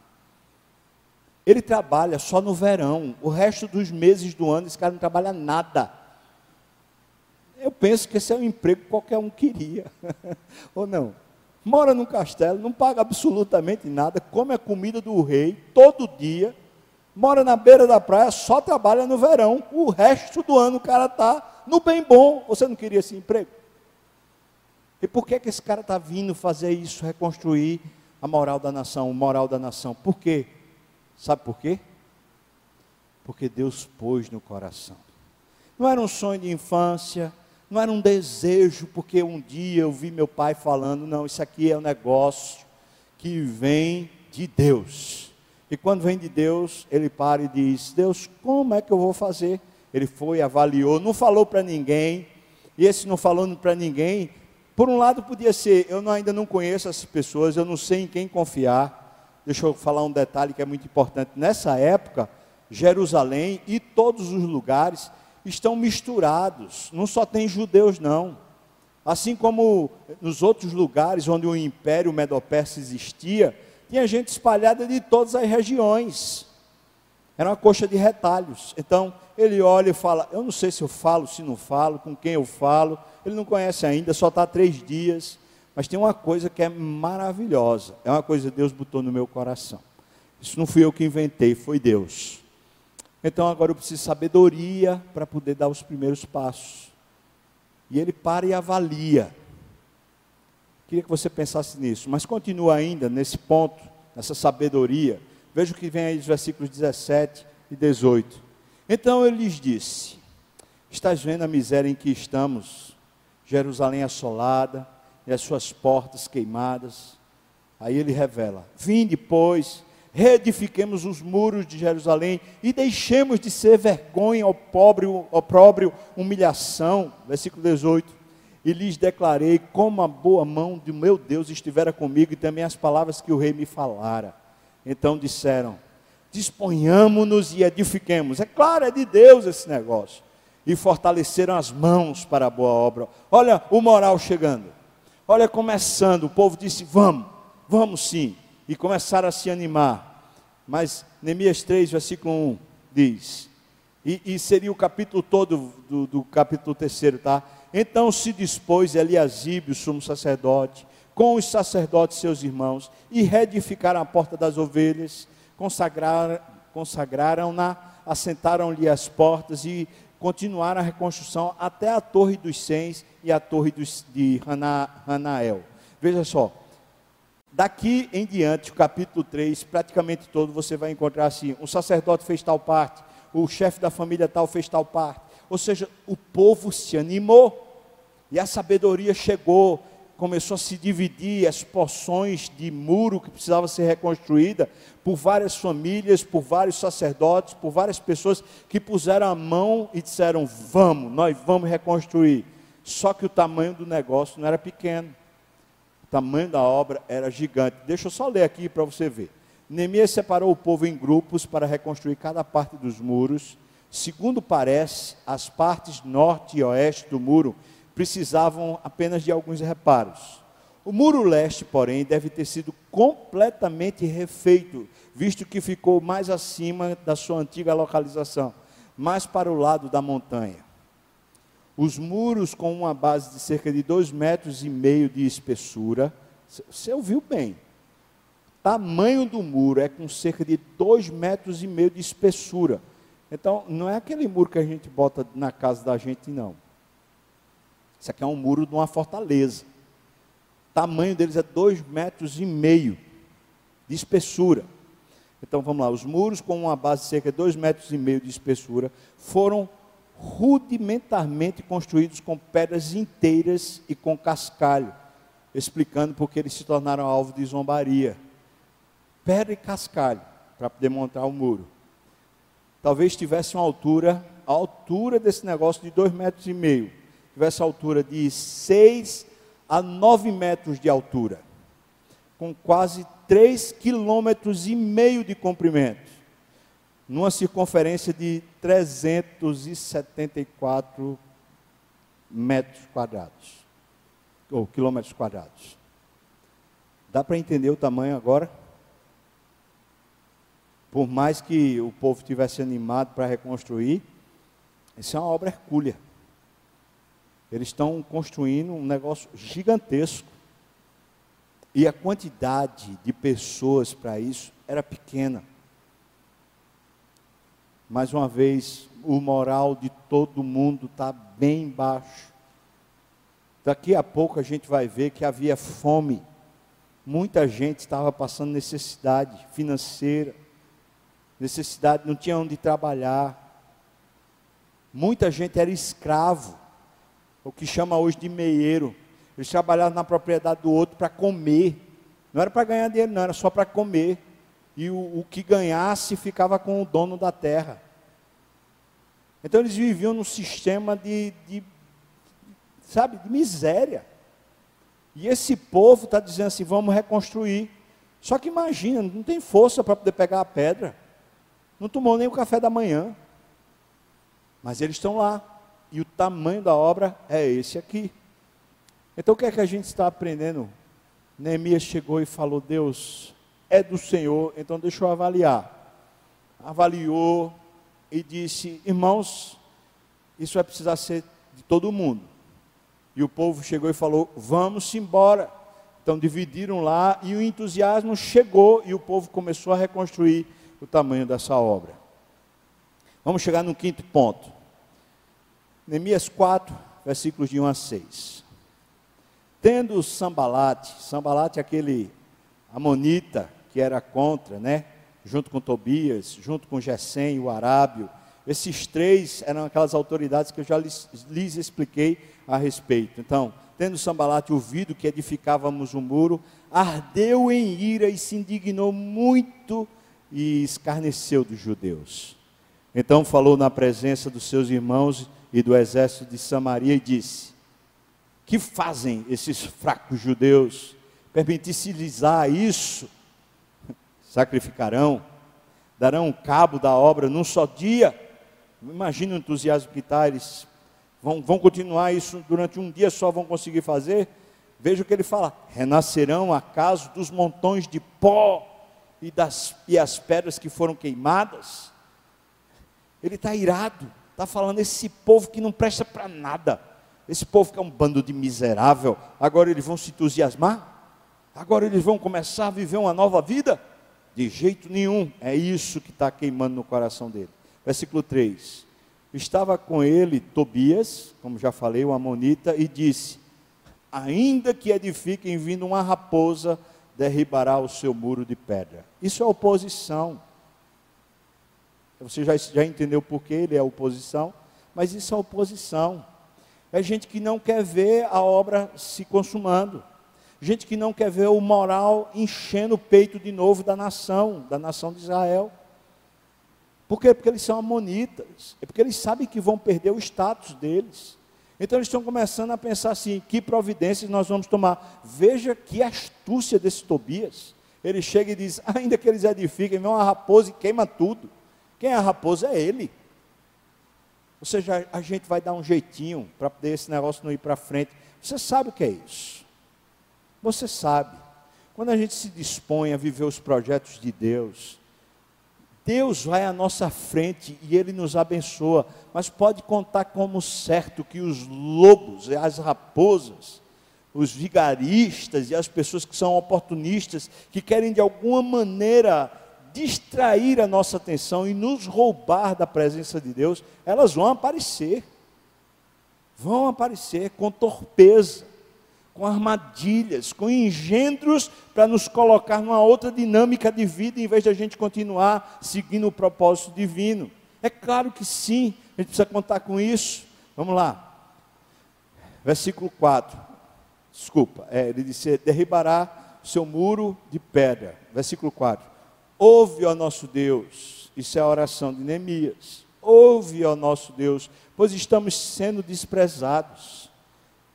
Ele trabalha só no verão. O resto dos meses do ano, esse cara não trabalha nada. Eu penso que esse é um emprego que qualquer um queria, ou não? Mora num castelo, não paga absolutamente nada, come a comida do rei todo dia, mora na beira da praia, só trabalha no verão, o resto do ano o cara está no bem bom. Você não queria esse emprego? E por que, que esse cara está vindo fazer isso, reconstruir a moral da nação, o moral da nação? Por quê? Sabe por quê? Porque Deus pôs no coração. Não era um sonho de infância, não era um desejo, porque um dia eu vi meu pai falando, não, isso aqui é um negócio que vem de Deus. E quando vem de Deus, ele para e diz: Deus, como é que eu vou fazer? Ele foi, avaliou, não falou para ninguém, e esse não falando para ninguém, por um lado podia ser, eu ainda não conheço essas pessoas, eu não sei em quem confiar. Deixa eu falar um detalhe que é muito importante. Nessa época, Jerusalém e todos os lugares estão misturados, não só tem judeus, não. Assim como nos outros lugares onde o Império Medo-Persa existia, tinha gente espalhada de todas as regiões. Era uma coxa de retalhos. Então, ele olha e fala: Eu não sei se eu falo, se não falo, com quem eu falo. Ele não conhece ainda, só está três dias. Mas tem uma coisa que é maravilhosa. É uma coisa que Deus botou no meu coração. Isso não fui eu que inventei, foi Deus. Então agora eu preciso de sabedoria para poder dar os primeiros passos. E ele para e avalia. Queria que você pensasse nisso, mas continua ainda nesse ponto, nessa sabedoria. Veja o que vem aí dos versículos 17 e 18. Então ele lhes disse: Estás vendo a miséria em que estamos, Jerusalém assolada e as suas portas queimadas? Aí ele revela: Vinde, pois, reedifiquemos os muros de Jerusalém e deixemos de ser vergonha, opróbrio, opróbrio, humilhação. Versículo 18. E lhes declarei como a boa mão de meu Deus estivera comigo e também as palavras que o rei me falara. Então disseram: disponhamos-nos e edifiquemos. É claro, é de Deus esse negócio. E fortaleceram as mãos para a boa obra. Olha o moral chegando. Olha começando. O povo disse: vamos, vamos sim e começaram a se animar. Mas Neemias 3, versículo 1 diz, e, e seria o capítulo todo do, do capítulo 3, tá? Então se dispôs Eliasibe, o sumo sacerdote, com os sacerdotes seus irmãos, e reedificaram a porta das ovelhas, consagraram, consagraram-na, assentaram-lhe as portas e continuaram a reconstrução até a torre dos Cens e a torre dos, de Hanael. Veja só, Daqui em diante, o capítulo 3, praticamente todo, você vai encontrar assim: o sacerdote fez tal parte, o chefe da família tal fez tal parte. Ou seja, o povo se animou e a sabedoria chegou, começou a se dividir as porções de muro que precisava ser reconstruída por várias famílias, por vários sacerdotes, por várias pessoas que puseram a mão e disseram: Vamos, nós vamos reconstruir. Só que o tamanho do negócio não era pequeno tamanho da obra era gigante. Deixa eu só ler aqui para você ver. Neemias separou o povo em grupos para reconstruir cada parte dos muros. Segundo parece, as partes norte e oeste do muro precisavam apenas de alguns reparos. O muro leste, porém, deve ter sido completamente refeito, visto que ficou mais acima da sua antiga localização, mais para o lado da montanha. Os muros com uma base de cerca de dois metros e meio de espessura. Você ouviu bem. Tamanho do muro é com cerca de dois metros e meio de espessura. Então, não é aquele muro que a gente bota na casa da gente, não. Isso aqui é um muro de uma fortaleza. O tamanho deles é dois metros e meio de espessura. Então vamos lá, os muros com uma base de cerca de dois metros e meio de espessura foram rudimentarmente construídos com pedras inteiras e com cascalho, explicando porque eles se tornaram alvo de zombaria. Pedra e cascalho para poder montar o muro. Talvez tivesse uma altura, a altura desse negócio de dois metros e meio, tivesse a altura de seis a nove metros de altura, com quase três quilômetros e meio de comprimento numa circunferência de 374 metros quadrados, ou quilômetros quadrados. Dá para entender o tamanho agora? Por mais que o povo tivesse animado para reconstruir, isso é uma obra hercúlea. Eles estão construindo um negócio gigantesco. E a quantidade de pessoas para isso era pequena mais uma vez, o moral de todo mundo está bem baixo. Daqui a pouco a gente vai ver que havia fome. Muita gente estava passando necessidade financeira, necessidade, não tinha onde trabalhar. Muita gente era escravo, o que chama hoje de meieiro. Eles trabalhavam na propriedade do outro para comer. Não era para ganhar dinheiro, não, era só para comer e o, o que ganhasse ficava com o dono da terra. Então eles viviam num sistema de, de sabe, de miséria. E esse povo está dizendo assim: vamos reconstruir. Só que imagina, não tem força para poder pegar a pedra. Não tomou nem o café da manhã. Mas eles estão lá. E o tamanho da obra é esse aqui. Então o que é que a gente está aprendendo? Neemias chegou e falou: Deus, é do Senhor, então deixa eu avaliar. Avaliou e disse: Irmãos, isso vai precisar ser de todo mundo. E o povo chegou e falou: Vamos embora. Então dividiram lá e o entusiasmo chegou e o povo começou a reconstruir o tamanho dessa obra. Vamos chegar no quinto ponto. Neemias 4, versículos de 1 a 6. Tendo Sambalate, Sambalate é aquele amonita que era contra, né? Junto com Tobias, junto com Gesem, o Arábio. Esses três eram aquelas autoridades que eu já lhes, lhes expliquei a respeito. Então, tendo Sambalate ouvido que edificávamos um muro, ardeu em ira e se indignou muito e escarneceu dos judeus. Então falou na presença dos seus irmãos e do exército de Samaria e disse: Que fazem esses fracos judeus? Permitisse-lhes isso? Sacrificarão? Darão cabo da obra num só dia? Imagina o entusiasmo que está, eles vão, vão continuar isso durante um dia só, vão conseguir fazer? Veja o que ele fala: renascerão acaso dos montões de pó e, das, e as pedras que foram queimadas? Ele está irado, está falando esse povo que não presta para nada, esse povo que é um bando de miserável, agora eles vão se entusiasmar? Agora eles vão começar a viver uma nova vida? De jeito nenhum, é isso que está queimando no coração dele. Versículo 3: Estava com ele Tobias, como já falei, o Amonita, e disse: Ainda que edifiquem vindo uma raposa, derribará o seu muro de pedra. Isso é oposição. Você já, já entendeu por que ele é oposição, mas isso é oposição. É gente que não quer ver a obra se consumando. Gente que não quer ver o moral enchendo o peito de novo da nação, da nação de Israel. Por quê? Porque eles são amonitas. É porque eles sabem que vão perder o status deles. Então eles estão começando a pensar assim: que providências nós vamos tomar? Veja que astúcia desse Tobias. Ele chega e diz: ainda que eles edifiquem, vem uma raposa e queima tudo. Quem é a raposa é ele. Ou seja, a gente vai dar um jeitinho para poder esse negócio não ir para frente. Você sabe o que é isso? Você sabe. Quando a gente se dispõe a viver os projetos de Deus, Deus vai à nossa frente e Ele nos abençoa, mas pode contar como certo que os lobos e as raposas, os vigaristas e as pessoas que são oportunistas, que querem de alguma maneira distrair a nossa atenção e nos roubar da presença de Deus, elas vão aparecer. Vão aparecer com torpeza, com armadilhas, com engendros para nos colocar numa outra dinâmica de vida em vez de a gente continuar seguindo o propósito divino. É claro que sim, a gente precisa contar com isso. Vamos lá. Versículo 4. Desculpa, é, ele disse: derribará seu muro de pedra. Versículo 4. Ouve, ó nosso Deus, isso é a oração de Neemias. Ouve, ó nosso Deus, pois estamos sendo desprezados.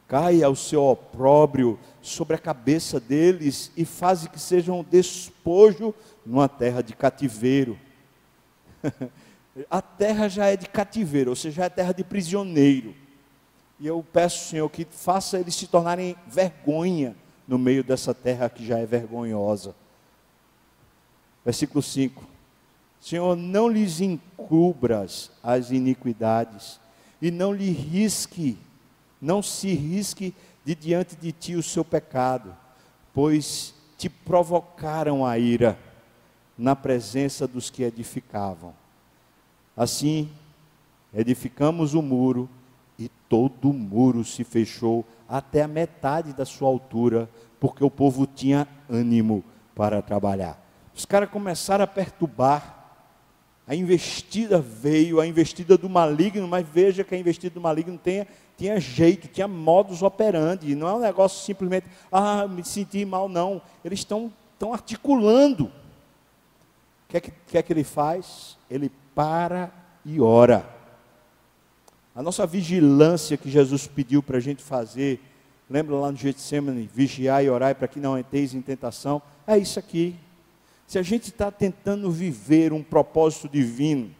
Caia o seu opróbrio sobre a cabeça deles e faze que sejam despojo numa terra de cativeiro. a terra já é de cativeiro, ou seja, é terra de prisioneiro. E eu peço, Senhor, que faça eles se tornarem vergonha no meio dessa terra que já é vergonhosa. Versículo 5: Senhor, não lhes encubras as iniquidades, e não lhe risque, não se risque de diante de ti o seu pecado, pois te provocaram a ira na presença dos que edificavam. Assim, edificamos o muro, e todo o muro se fechou até a metade da sua altura, porque o povo tinha ânimo para trabalhar. Os caras começaram a perturbar. A investida veio, a investida do maligno, mas veja que a investida do maligno tinha, tinha jeito, tinha modus operandi. Não é um negócio simplesmente, ah, me senti mal, não. Eles estão, estão articulando. O que é que, que é que ele faz? Ele para e ora. A nossa vigilância que Jesus pediu para a gente fazer, lembra lá no Getsemane, vigiar e orar para que não entreis em tentação, é isso aqui. Se a gente está tentando viver um propósito divino,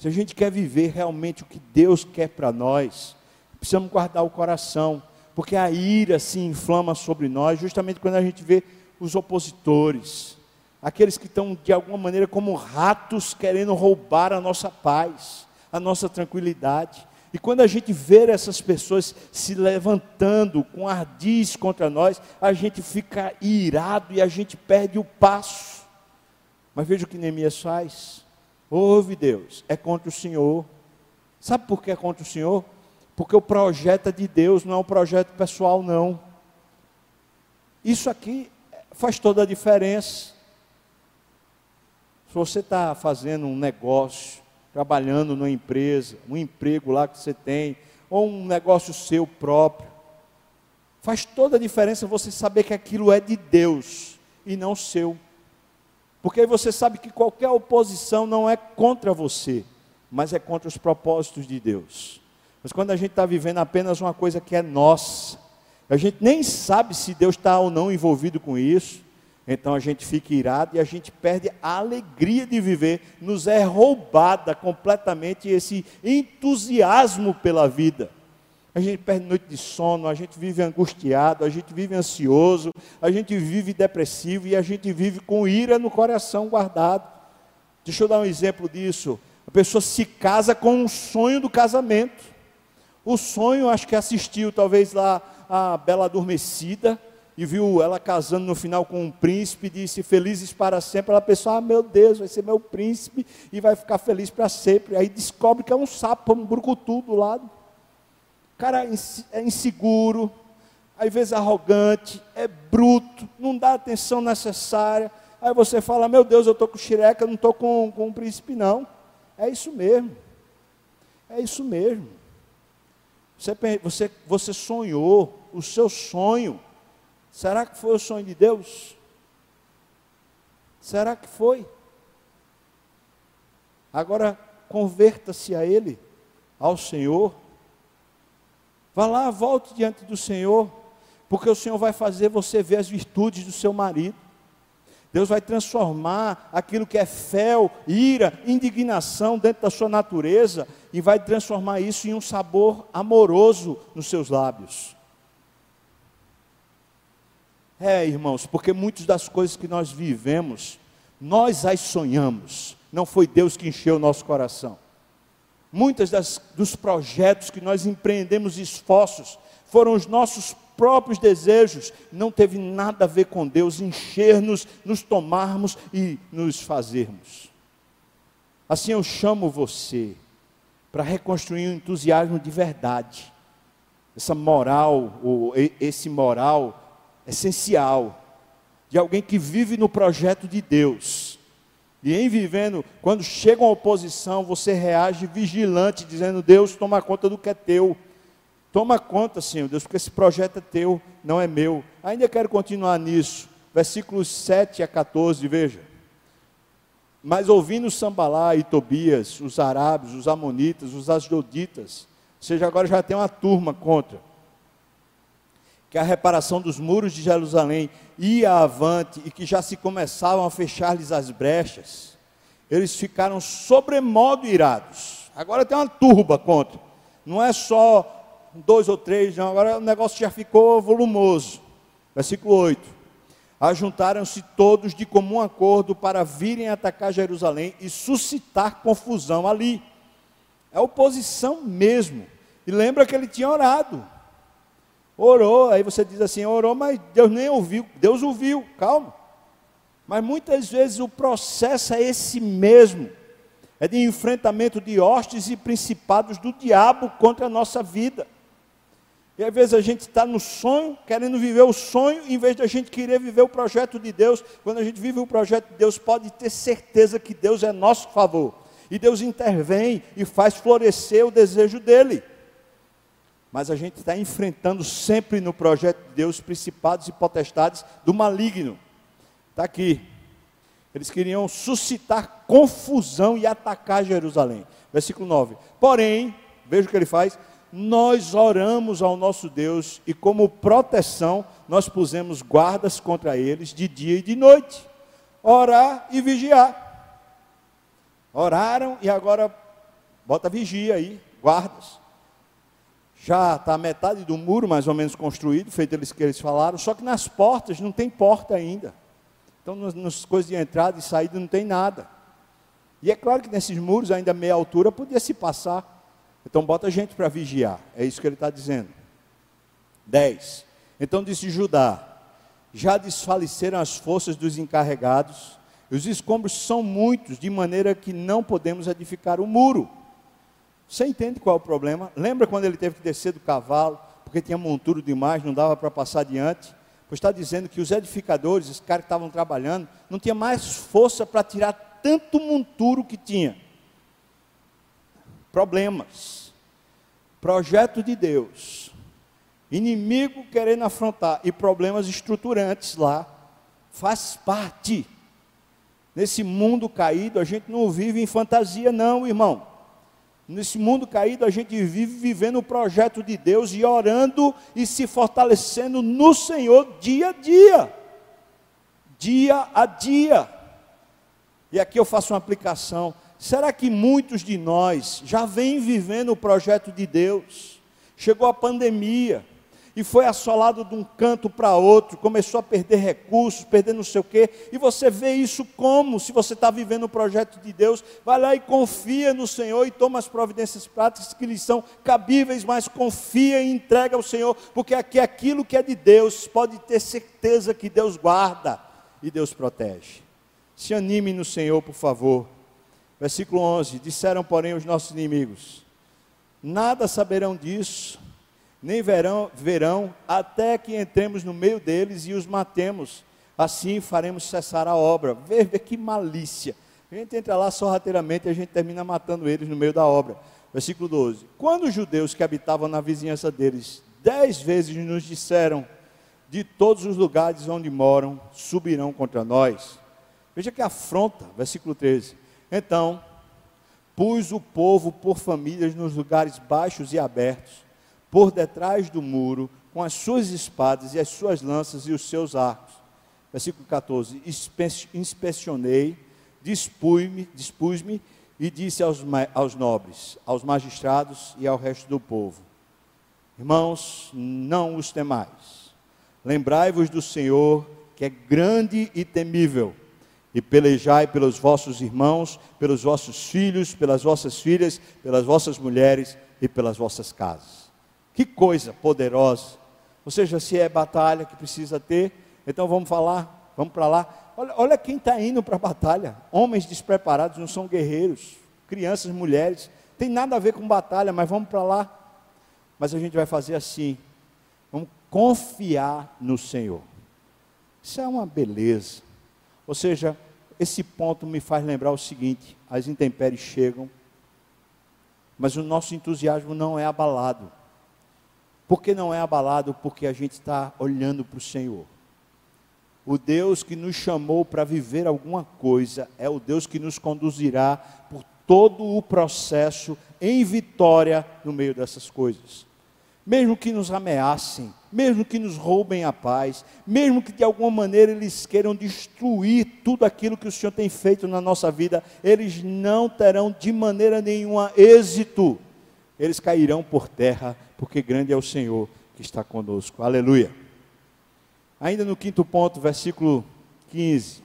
se a gente quer viver realmente o que Deus quer para nós, precisamos guardar o coração, porque a ira se inflama sobre nós, justamente quando a gente vê os opositores, aqueles que estão de alguma maneira como ratos querendo roubar a nossa paz, a nossa tranquilidade. E quando a gente vê essas pessoas se levantando com ardis contra nós, a gente fica irado e a gente perde o passo. Mas veja o que Neemias faz. Ouve Deus, é contra o Senhor. Sabe por que é contra o Senhor? Porque o projeto é de Deus, não é um projeto pessoal, não. Isso aqui faz toda a diferença. Se você está fazendo um negócio, trabalhando numa empresa, um emprego lá que você tem, ou um negócio seu próprio, faz toda a diferença você saber que aquilo é de Deus e não seu. Porque aí você sabe que qualquer oposição não é contra você, mas é contra os propósitos de Deus. Mas quando a gente está vivendo apenas uma coisa que é nossa, a gente nem sabe se Deus está ou não envolvido com isso, então a gente fica irado e a gente perde a alegria de viver, nos é roubada completamente esse entusiasmo pela vida. A gente perde noite de sono, a gente vive angustiado, a gente vive ansioso, a gente vive depressivo e a gente vive com ira no coração guardado. Deixa eu dar um exemplo disso. A pessoa se casa com um sonho do casamento. O sonho, acho que assistiu talvez lá a Bela Adormecida, e viu ela casando no final com um príncipe, disse felizes para sempre. Ela pensou: ah, meu Deus, vai ser meu príncipe e vai ficar feliz para sempre. Aí descobre que é um sapo, um brucutu do lado. Cara é inseguro, às vezes arrogante, é bruto, não dá a atenção necessária. Aí você fala: meu Deus, eu estou com xireca, não estou com, com um príncipe, não. É isso mesmo. É isso mesmo. Você, você, você sonhou, o seu sonho Será que foi o sonho de Deus? Será que foi? Agora, converta-se a Ele, ao Senhor. Vá lá, volte diante do Senhor, porque o Senhor vai fazer você ver as virtudes do seu marido. Deus vai transformar aquilo que é fel, ira, indignação dentro da sua natureza e vai transformar isso em um sabor amoroso nos seus lábios. É, irmãos, porque muitas das coisas que nós vivemos, nós as sonhamos, não foi Deus que encheu o nosso coração. Muitos dos projetos que nós empreendemos esforços foram os nossos próprios desejos, não teve nada a ver com Deus encher-nos, nos tomarmos e nos fazermos. Assim eu chamo você para reconstruir um entusiasmo de verdade, essa moral, ou esse moral essencial de alguém que vive no projeto de Deus. E em vivendo, quando chega uma oposição, você reage vigilante, dizendo: Deus, toma conta do que é teu. Toma conta, Senhor Deus, porque esse projeto é teu, não é meu. Ainda quero continuar nisso. Versículos 7 a 14, veja. Mas ouvindo Sambalá e Tobias, os arábios, os amonitas, os asdoditas, ou seja, agora já tem uma turma contra que a reparação dos muros de Jerusalém ia avante e que já se começavam a fechar-lhes as brechas, eles ficaram sobremodo irados. Agora tem uma turba contra. Não é só dois ou três, não. Agora o negócio já ficou volumoso. Versículo 8. Ajuntaram-se todos de comum acordo para virem atacar Jerusalém e suscitar confusão ali. É oposição mesmo. E lembra que ele tinha orado. Orou, aí você diz assim, orou, mas Deus nem ouviu. Deus ouviu, calma. Mas muitas vezes o processo é esse mesmo. É de enfrentamento de hostes e principados do diabo contra a nossa vida. E às vezes a gente está no sonho, querendo viver o sonho, em vez de a gente querer viver o projeto de Deus. Quando a gente vive o projeto de Deus, pode ter certeza que Deus é nosso favor. E Deus intervém e faz florescer o desejo dele mas a gente está enfrentando sempre no projeto de Deus principados e potestades do maligno. Está aqui. Eles queriam suscitar confusão e atacar Jerusalém. Versículo 9. Porém, veja o que ele faz. Nós oramos ao nosso Deus e, como proteção, nós pusemos guardas contra eles de dia e de noite. Orar e vigiar. Oraram e agora bota vigia aí, guardas já está metade do muro mais ou menos construído, feito eles que eles falaram, só que nas portas não tem porta ainda. Então nas, nas coisas de entrada e saída não tem nada. E é claro que nesses muros, ainda meia altura, podia se passar. Então bota gente para vigiar. É isso que ele está dizendo. 10. Então disse Judá: Já desfaleceram as forças dos encarregados, os escombros são muitos, de maneira que não podemos edificar o muro. Você entende qual é o problema? Lembra quando ele teve que descer do cavalo, porque tinha monturo demais, não dava para passar adiante? Pois está dizendo que os edificadores, os caras que estavam trabalhando, não tinha mais força para tirar tanto monturo que tinha. Problemas. Projeto de Deus. Inimigo querendo afrontar e problemas estruturantes lá. Faz parte. Nesse mundo caído, a gente não vive em fantasia, não, irmão. Nesse mundo caído, a gente vive vivendo o projeto de Deus e orando e se fortalecendo no Senhor dia a dia. Dia a dia. E aqui eu faço uma aplicação. Será que muitos de nós já vêm vivendo o projeto de Deus? Chegou a pandemia e foi assolado de um canto para outro, começou a perder recursos, perder não sei o quê, e você vê isso como? Se você está vivendo o projeto de Deus, vai lá e confia no Senhor e toma as providências práticas que lhe são cabíveis, mas confia e entrega ao Senhor, porque aqui aquilo que é de Deus, pode ter certeza que Deus guarda e Deus protege. Se anime no Senhor, por favor. Versículo 11: Disseram, porém, os nossos inimigos: Nada saberão disso nem verão, verão até que entremos no meio deles e os matemos. Assim faremos cessar a obra. Veja que malícia. A gente entra lá sorrateiramente e a gente termina matando eles no meio da obra. Versículo 12. Quando os judeus que habitavam na vizinhança deles dez vezes nos disseram: De todos os lugares onde moram, subirão contra nós. Veja que afronta. Versículo 13. Então, pus o povo por famílias nos lugares baixos e abertos por detrás do muro, com as suas espadas e as suas lanças e os seus arcos. Versículo 14: Inspecionei, dispus-me dispus e disse aos, aos nobres, aos magistrados e ao resto do povo: Irmãos, não os temais. Lembrai-vos do Senhor, que é grande e temível, e pelejai pelos vossos irmãos, pelos vossos filhos, pelas vossas filhas, pelas vossas mulheres e pelas vossas casas. Que coisa poderosa. Ou seja, se é batalha que precisa ter, então vamos falar, vamos para lá. Olha, olha quem está indo para a batalha. Homens despreparados, não são guerreiros, crianças, mulheres. Tem nada a ver com batalha, mas vamos para lá. Mas a gente vai fazer assim. Vamos confiar no Senhor. Isso é uma beleza. Ou seja, esse ponto me faz lembrar o seguinte: as intempéries chegam, mas o nosso entusiasmo não é abalado. Por que não é abalado? Porque a gente está olhando para o Senhor. O Deus que nos chamou para viver alguma coisa é o Deus que nos conduzirá por todo o processo em vitória no meio dessas coisas. Mesmo que nos ameacem, mesmo que nos roubem a paz, mesmo que de alguma maneira eles queiram destruir tudo aquilo que o Senhor tem feito na nossa vida, eles não terão de maneira nenhuma êxito, eles cairão por terra porque grande é o Senhor que está conosco. Aleluia. Ainda no quinto ponto, versículo 15.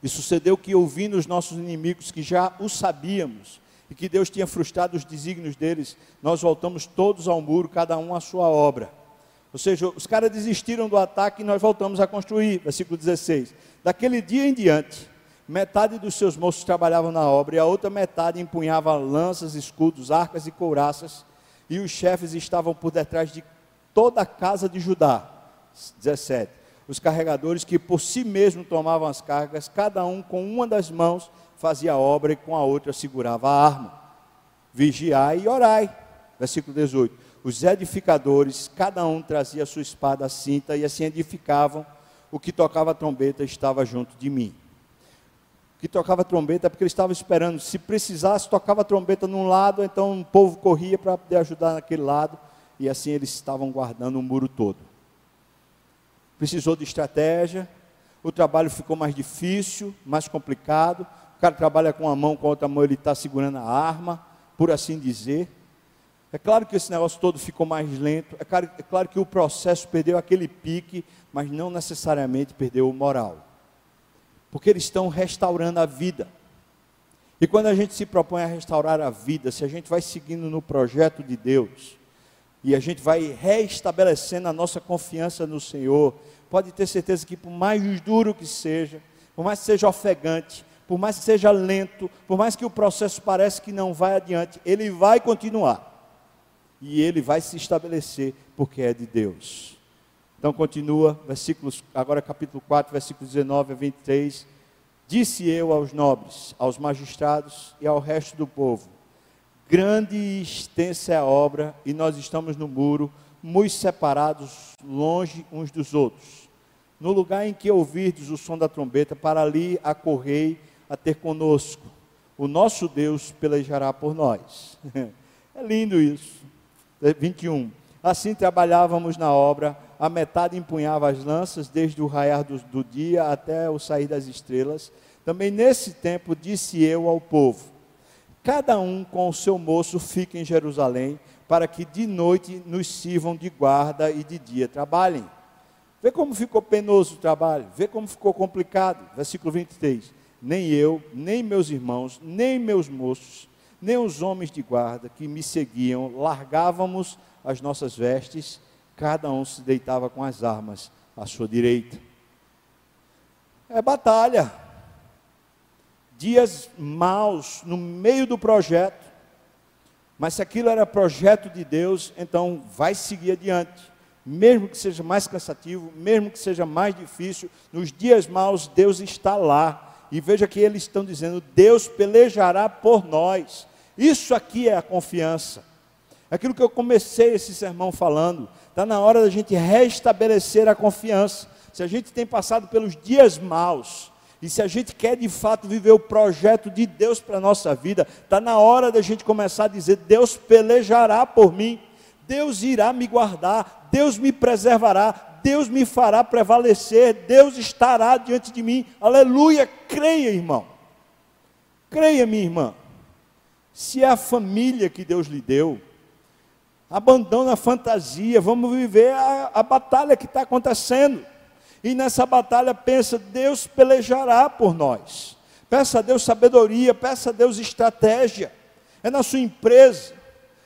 E sucedeu que, ouvindo os nossos inimigos, que já o sabíamos, e que Deus tinha frustrado os desígnios deles, nós voltamos todos ao muro, cada um à sua obra. Ou seja, os caras desistiram do ataque e nós voltamos a construir. Versículo 16. Daquele dia em diante, metade dos seus moços trabalhavam na obra e a outra metade empunhava lanças, escudos, arcas e couraças e os chefes estavam por detrás de toda a casa de Judá. 17. Os carregadores que por si mesmos tomavam as cargas, cada um com uma das mãos fazia a obra e com a outra segurava a arma. Vigiai e orai. Versículo 18. Os edificadores, cada um trazia a sua espada à cinta e assim edificavam. O que tocava a trombeta estava junto de mim que tocava trombeta, porque ele estava esperando, se precisasse, tocava trombeta num lado, então o povo corria para poder ajudar naquele lado, e assim eles estavam guardando o muro todo. Precisou de estratégia, o trabalho ficou mais difícil, mais complicado. O cara trabalha com uma mão, com a outra mão ele está segurando a arma, por assim dizer. É claro que esse negócio todo ficou mais lento, é claro, é claro que o processo perdeu aquele pique, mas não necessariamente perdeu o moral porque eles estão restaurando a vida. E quando a gente se propõe a restaurar a vida, se a gente vai seguindo no projeto de Deus, e a gente vai reestabelecendo a nossa confiança no Senhor, pode ter certeza que por mais duro que seja, por mais que seja ofegante, por mais que seja lento, por mais que o processo pareça que não vai adiante, ele vai continuar. E ele vai se estabelecer porque é de Deus. Então continua, versículos, agora capítulo 4, versículos 19 a 23. Disse eu aos nobres, aos magistrados e ao resto do povo: Grande e extensa é a obra, e nós estamos no muro, muito separados, longe uns dos outros. no lugar em que ouvirdes o som da trombeta, para ali acorrei a ter conosco. O nosso Deus pelejará por nós. É lindo isso. 21. Assim trabalhávamos na obra, a metade empunhava as lanças, desde o raiar do, do dia até o sair das estrelas. Também nesse tempo disse eu ao povo: Cada um com o seu moço fique em Jerusalém, para que de noite nos sirvam de guarda e de dia trabalhem. Vê como ficou penoso o trabalho, vê como ficou complicado. Versículo 23. Nem eu, nem meus irmãos, nem meus moços, nem os homens de guarda que me seguiam, largávamos as nossas vestes, cada um se deitava com as armas à sua direita. É batalha. Dias maus no meio do projeto. Mas se aquilo era projeto de Deus, então vai seguir adiante. Mesmo que seja mais cansativo, mesmo que seja mais difícil, nos dias maus Deus está lá. E veja que eles estão dizendo: Deus pelejará por nós. Isso aqui é a confiança. Aquilo que eu comecei esse sermão falando, está na hora da gente restabelecer a confiança. Se a gente tem passado pelos dias maus, e se a gente quer de fato viver o projeto de Deus para a nossa vida, está na hora da gente começar a dizer: Deus pelejará por mim, Deus irá me guardar, Deus me preservará, Deus me fará prevalecer, Deus estará diante de mim. Aleluia! Creia, irmão. Creia, minha irmã. Se é a família que Deus lhe deu, abandona a fantasia, vamos viver a, a batalha que está acontecendo. E nessa batalha, pensa, Deus pelejará por nós. Peça a Deus sabedoria, peça a Deus estratégia. É na sua empresa.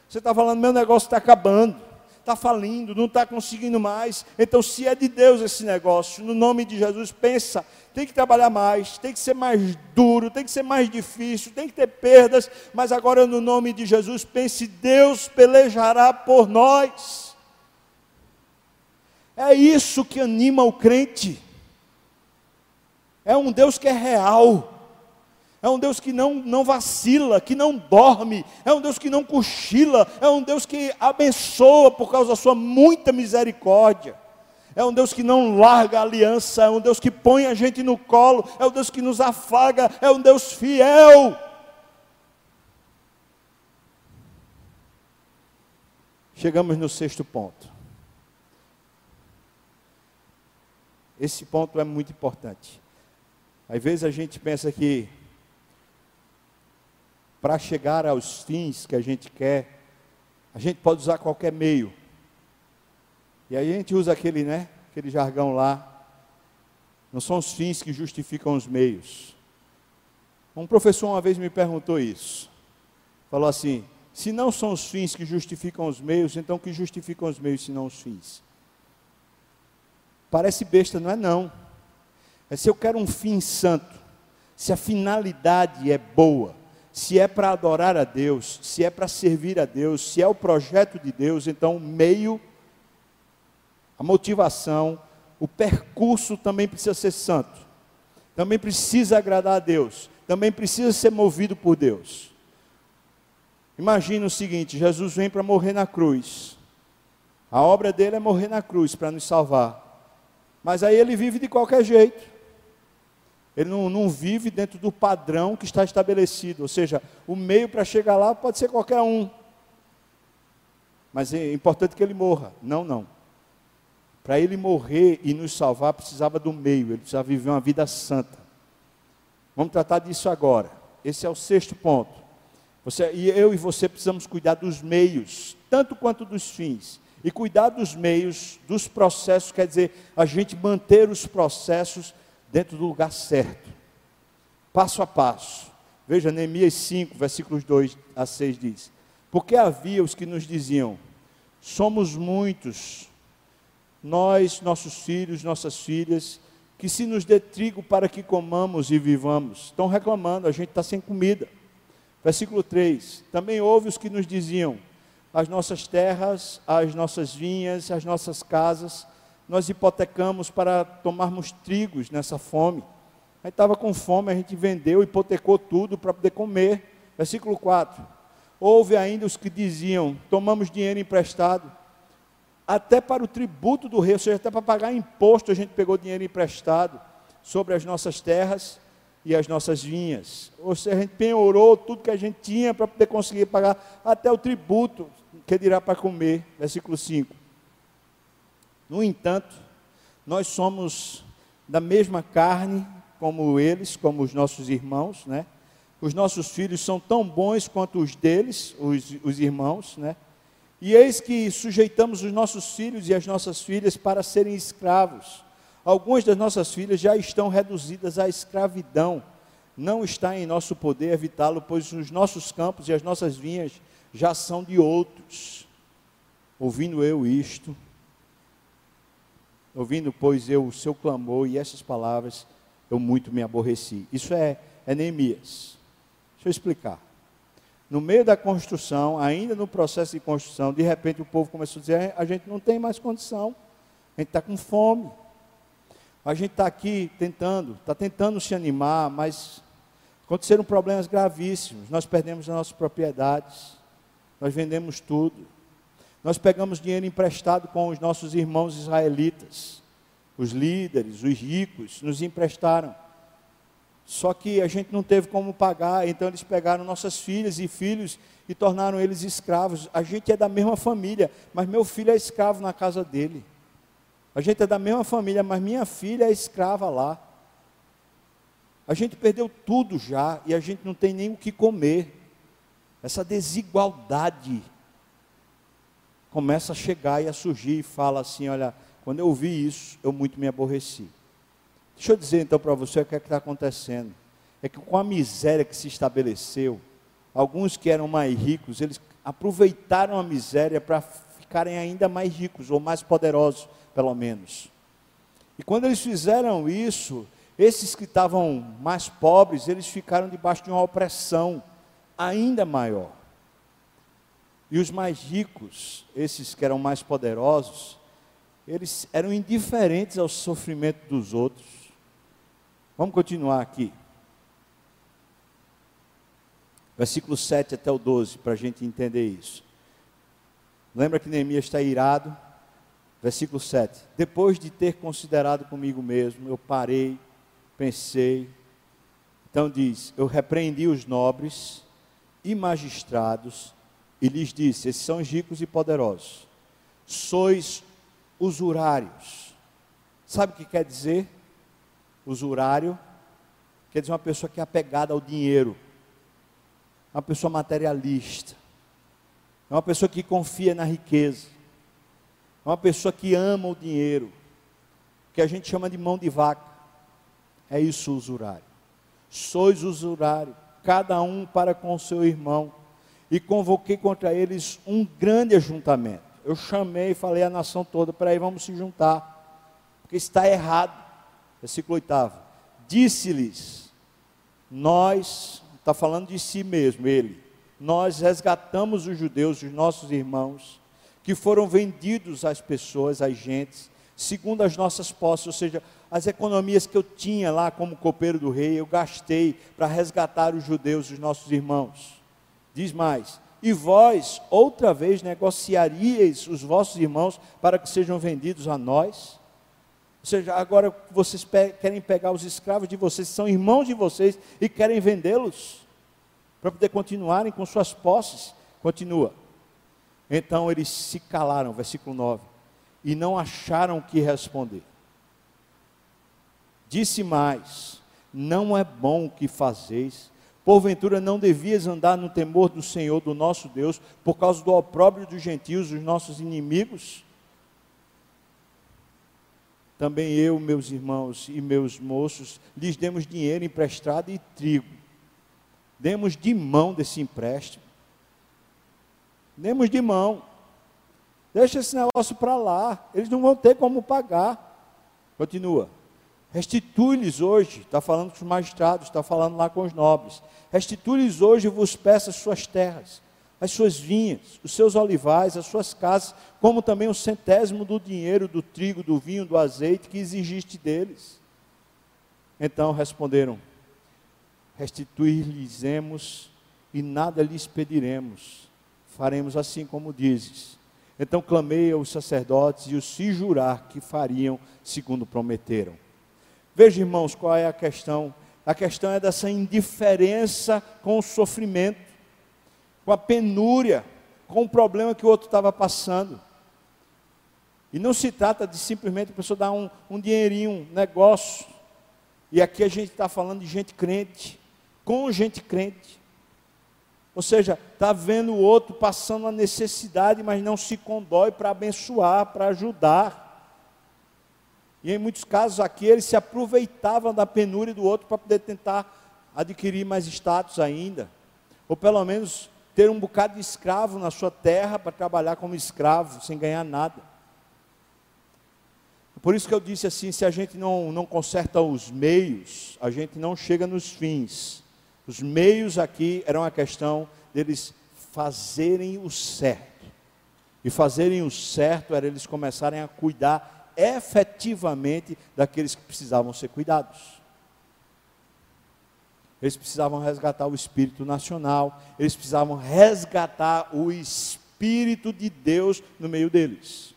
Você está falando, meu negócio está acabando, está falindo, não está conseguindo mais. Então, se é de Deus esse negócio, no nome de Jesus, pensa, tem que trabalhar mais, tem que ser mais duro, tem que ser mais difícil, tem que ter perdas, mas agora no nome de Jesus, pense, Deus pelejará por nós. É isso que anima o crente. É um Deus que é real. É um Deus que não, não vacila, que não dorme, é um Deus que não cochila, é um Deus que abençoa por causa da sua muita misericórdia. É um Deus que não larga a aliança, é um Deus que põe a gente no colo, é um Deus que nos afaga, é um Deus fiel. Chegamos no sexto ponto. Esse ponto é muito importante. Às vezes a gente pensa que para chegar aos fins que a gente quer, a gente pode usar qualquer meio. E aí a gente usa aquele, né, aquele jargão lá. Não são os fins que justificam os meios. Um professor uma vez me perguntou isso. Falou assim: se não são os fins que justificam os meios, então que justificam os meios se não os fins? Parece besta, não é não. É se eu quero um fim santo, se a finalidade é boa, se é para adorar a Deus, se é para servir a Deus, se é o projeto de Deus, então o meio a motivação, o percurso também precisa ser santo, também precisa agradar a Deus, também precisa ser movido por Deus. Imagina o seguinte: Jesus vem para morrer na cruz, a obra dele é morrer na cruz para nos salvar, mas aí ele vive de qualquer jeito. Ele não, não, vive dentro do padrão que está estabelecido. Ou seja, o meio para chegar lá pode ser qualquer um. Mas é importante que ele morra. Não, não. Para ele morrer e nos salvar, precisava do meio, ele precisava viver uma vida santa. Vamos tratar disso agora. Esse é o sexto ponto. Você, eu e você precisamos cuidar dos meios, tanto quanto dos fins. E cuidar dos meios, dos processos, quer dizer, a gente manter os processos dentro do lugar certo, passo a passo. Veja, Neemias 5, versículos 2 a 6 diz: Porque havia os que nos diziam: somos muitos nós, nossos filhos, nossas filhas, que se nos dê trigo para que comamos e vivamos. Estão reclamando, a gente está sem comida. Versículo 3: Também houve os que nos diziam: as nossas terras, as nossas vinhas, as nossas casas, nós hipotecamos para tomarmos trigos nessa fome. Aí estava com fome, a gente vendeu, hipotecou tudo para poder comer. Versículo 4: Houve ainda os que diziam: tomamos dinheiro emprestado até para o tributo do rei, ou seja, até para pagar imposto, a gente pegou dinheiro emprestado sobre as nossas terras e as nossas vinhas. Ou seja, a gente penhorou tudo que a gente tinha para poder conseguir pagar até o tributo, que dirá para comer. Versículo 5. No entanto, nós somos da mesma carne como eles, como os nossos irmãos, né? Os nossos filhos são tão bons quanto os deles, os, os irmãos, né? E eis que sujeitamos os nossos filhos e as nossas filhas para serem escravos. Algumas das nossas filhas já estão reduzidas à escravidão. Não está em nosso poder evitá-lo, pois os nossos campos e as nossas vinhas já são de outros. Ouvindo eu isto, ouvindo, pois, eu o seu clamor e essas palavras, eu muito me aborreci. Isso é, é Neemias. Deixa eu explicar. No meio da construção, ainda no processo de construção, de repente o povo começou a dizer: a gente não tem mais condição, a gente está com fome. A gente está aqui tentando, está tentando se animar, mas aconteceram problemas gravíssimos. Nós perdemos as nossas propriedades, nós vendemos tudo. Nós pegamos dinheiro emprestado com os nossos irmãos israelitas, os líderes, os ricos, nos emprestaram. Só que a gente não teve como pagar, então eles pegaram nossas filhas e filhos e tornaram eles escravos. A gente é da mesma família, mas meu filho é escravo na casa dele. A gente é da mesma família, mas minha filha é escrava lá. A gente perdeu tudo já e a gente não tem nem o que comer. Essa desigualdade começa a chegar e a surgir e fala assim: olha, quando eu ouvi isso, eu muito me aborreci. Deixa eu dizer então para você o que é que está acontecendo. É que com a miséria que se estabeleceu, alguns que eram mais ricos, eles aproveitaram a miséria para ficarem ainda mais ricos, ou mais poderosos, pelo menos. E quando eles fizeram isso, esses que estavam mais pobres, eles ficaram debaixo de uma opressão ainda maior. E os mais ricos, esses que eram mais poderosos, eles eram indiferentes ao sofrimento dos outros. Vamos continuar aqui. Versículo 7 até o 12, para a gente entender isso. Lembra que Neemias está irado? Versículo 7. Depois de ter considerado comigo mesmo, eu parei, pensei. Então diz: Eu repreendi os nobres e magistrados e lhes disse: Esses são os ricos e poderosos. Sois usurários. Sabe o que quer dizer? Usurário quer dizer uma pessoa que é apegada ao dinheiro, uma pessoa materialista, é uma pessoa que confia na riqueza, é uma pessoa que ama o dinheiro, que a gente chama de mão de vaca. É isso, usurário. Sois usurário, cada um para com seu irmão. E convoquei contra eles um grande ajuntamento. Eu chamei e falei à nação toda: peraí, vamos se juntar, porque está errado. Versículo 8: Disse-lhes, nós, está falando de si mesmo, ele, nós resgatamos os judeus, os nossos irmãos, que foram vendidos às pessoas, às gentes, segundo as nossas posses, ou seja, as economias que eu tinha lá como copeiro do rei, eu gastei para resgatar os judeus, os nossos irmãos. Diz mais: e vós outra vez negociaríeis os vossos irmãos para que sejam vendidos a nós? Ou seja, agora vocês pe querem pegar os escravos de vocês, são irmãos de vocês, e querem vendê-los para poder continuarem com suas posses. Continua. Então eles se calaram, versículo 9, e não acharam o que responder. Disse mais: Não é bom o que fazeis. Porventura não devias andar no temor do Senhor, do nosso Deus, por causa do opróbrio dos gentios, os nossos inimigos? Também eu, meus irmãos e meus moços, lhes demos dinheiro emprestado e trigo. Demos de mão desse empréstimo. Demos de mão. Deixa esse negócio para lá. Eles não vão ter como pagar. Continua. Restitui-lhes hoje, está falando com os magistrados, está falando lá com os nobres. Restitui-lhes hoje vos peça as suas terras as suas vinhas, os seus olivais, as suas casas, como também o centésimo do dinheiro, do trigo, do vinho, do azeite que exigiste deles. Então responderam: Restituir-lhes-emos e nada lhes pediremos. Faremos assim como dizes. Então clamei aos sacerdotes e os fiz jurar que fariam segundo prometeram. Veja, irmãos, qual é a questão. A questão é dessa indiferença com o sofrimento, com a penúria, com o problema que o outro estava passando. E não se trata de simplesmente a pessoa dar um, um dinheirinho, um negócio. E aqui a gente está falando de gente crente, com gente crente. Ou seja, está vendo o outro passando a necessidade, mas não se condói para abençoar, para ajudar. E em muitos casos aqui eles se aproveitavam da penúria do outro para poder tentar adquirir mais status ainda. Ou pelo menos ter um bocado de escravo na sua terra para trabalhar como escravo, sem ganhar nada. Por isso que eu disse assim: se a gente não, não conserta os meios, a gente não chega nos fins. Os meios aqui eram a questão deles fazerem o certo. E fazerem o certo era eles começarem a cuidar efetivamente daqueles que precisavam ser cuidados. Eles precisavam resgatar o espírito nacional, eles precisavam resgatar o espírito de Deus no meio deles.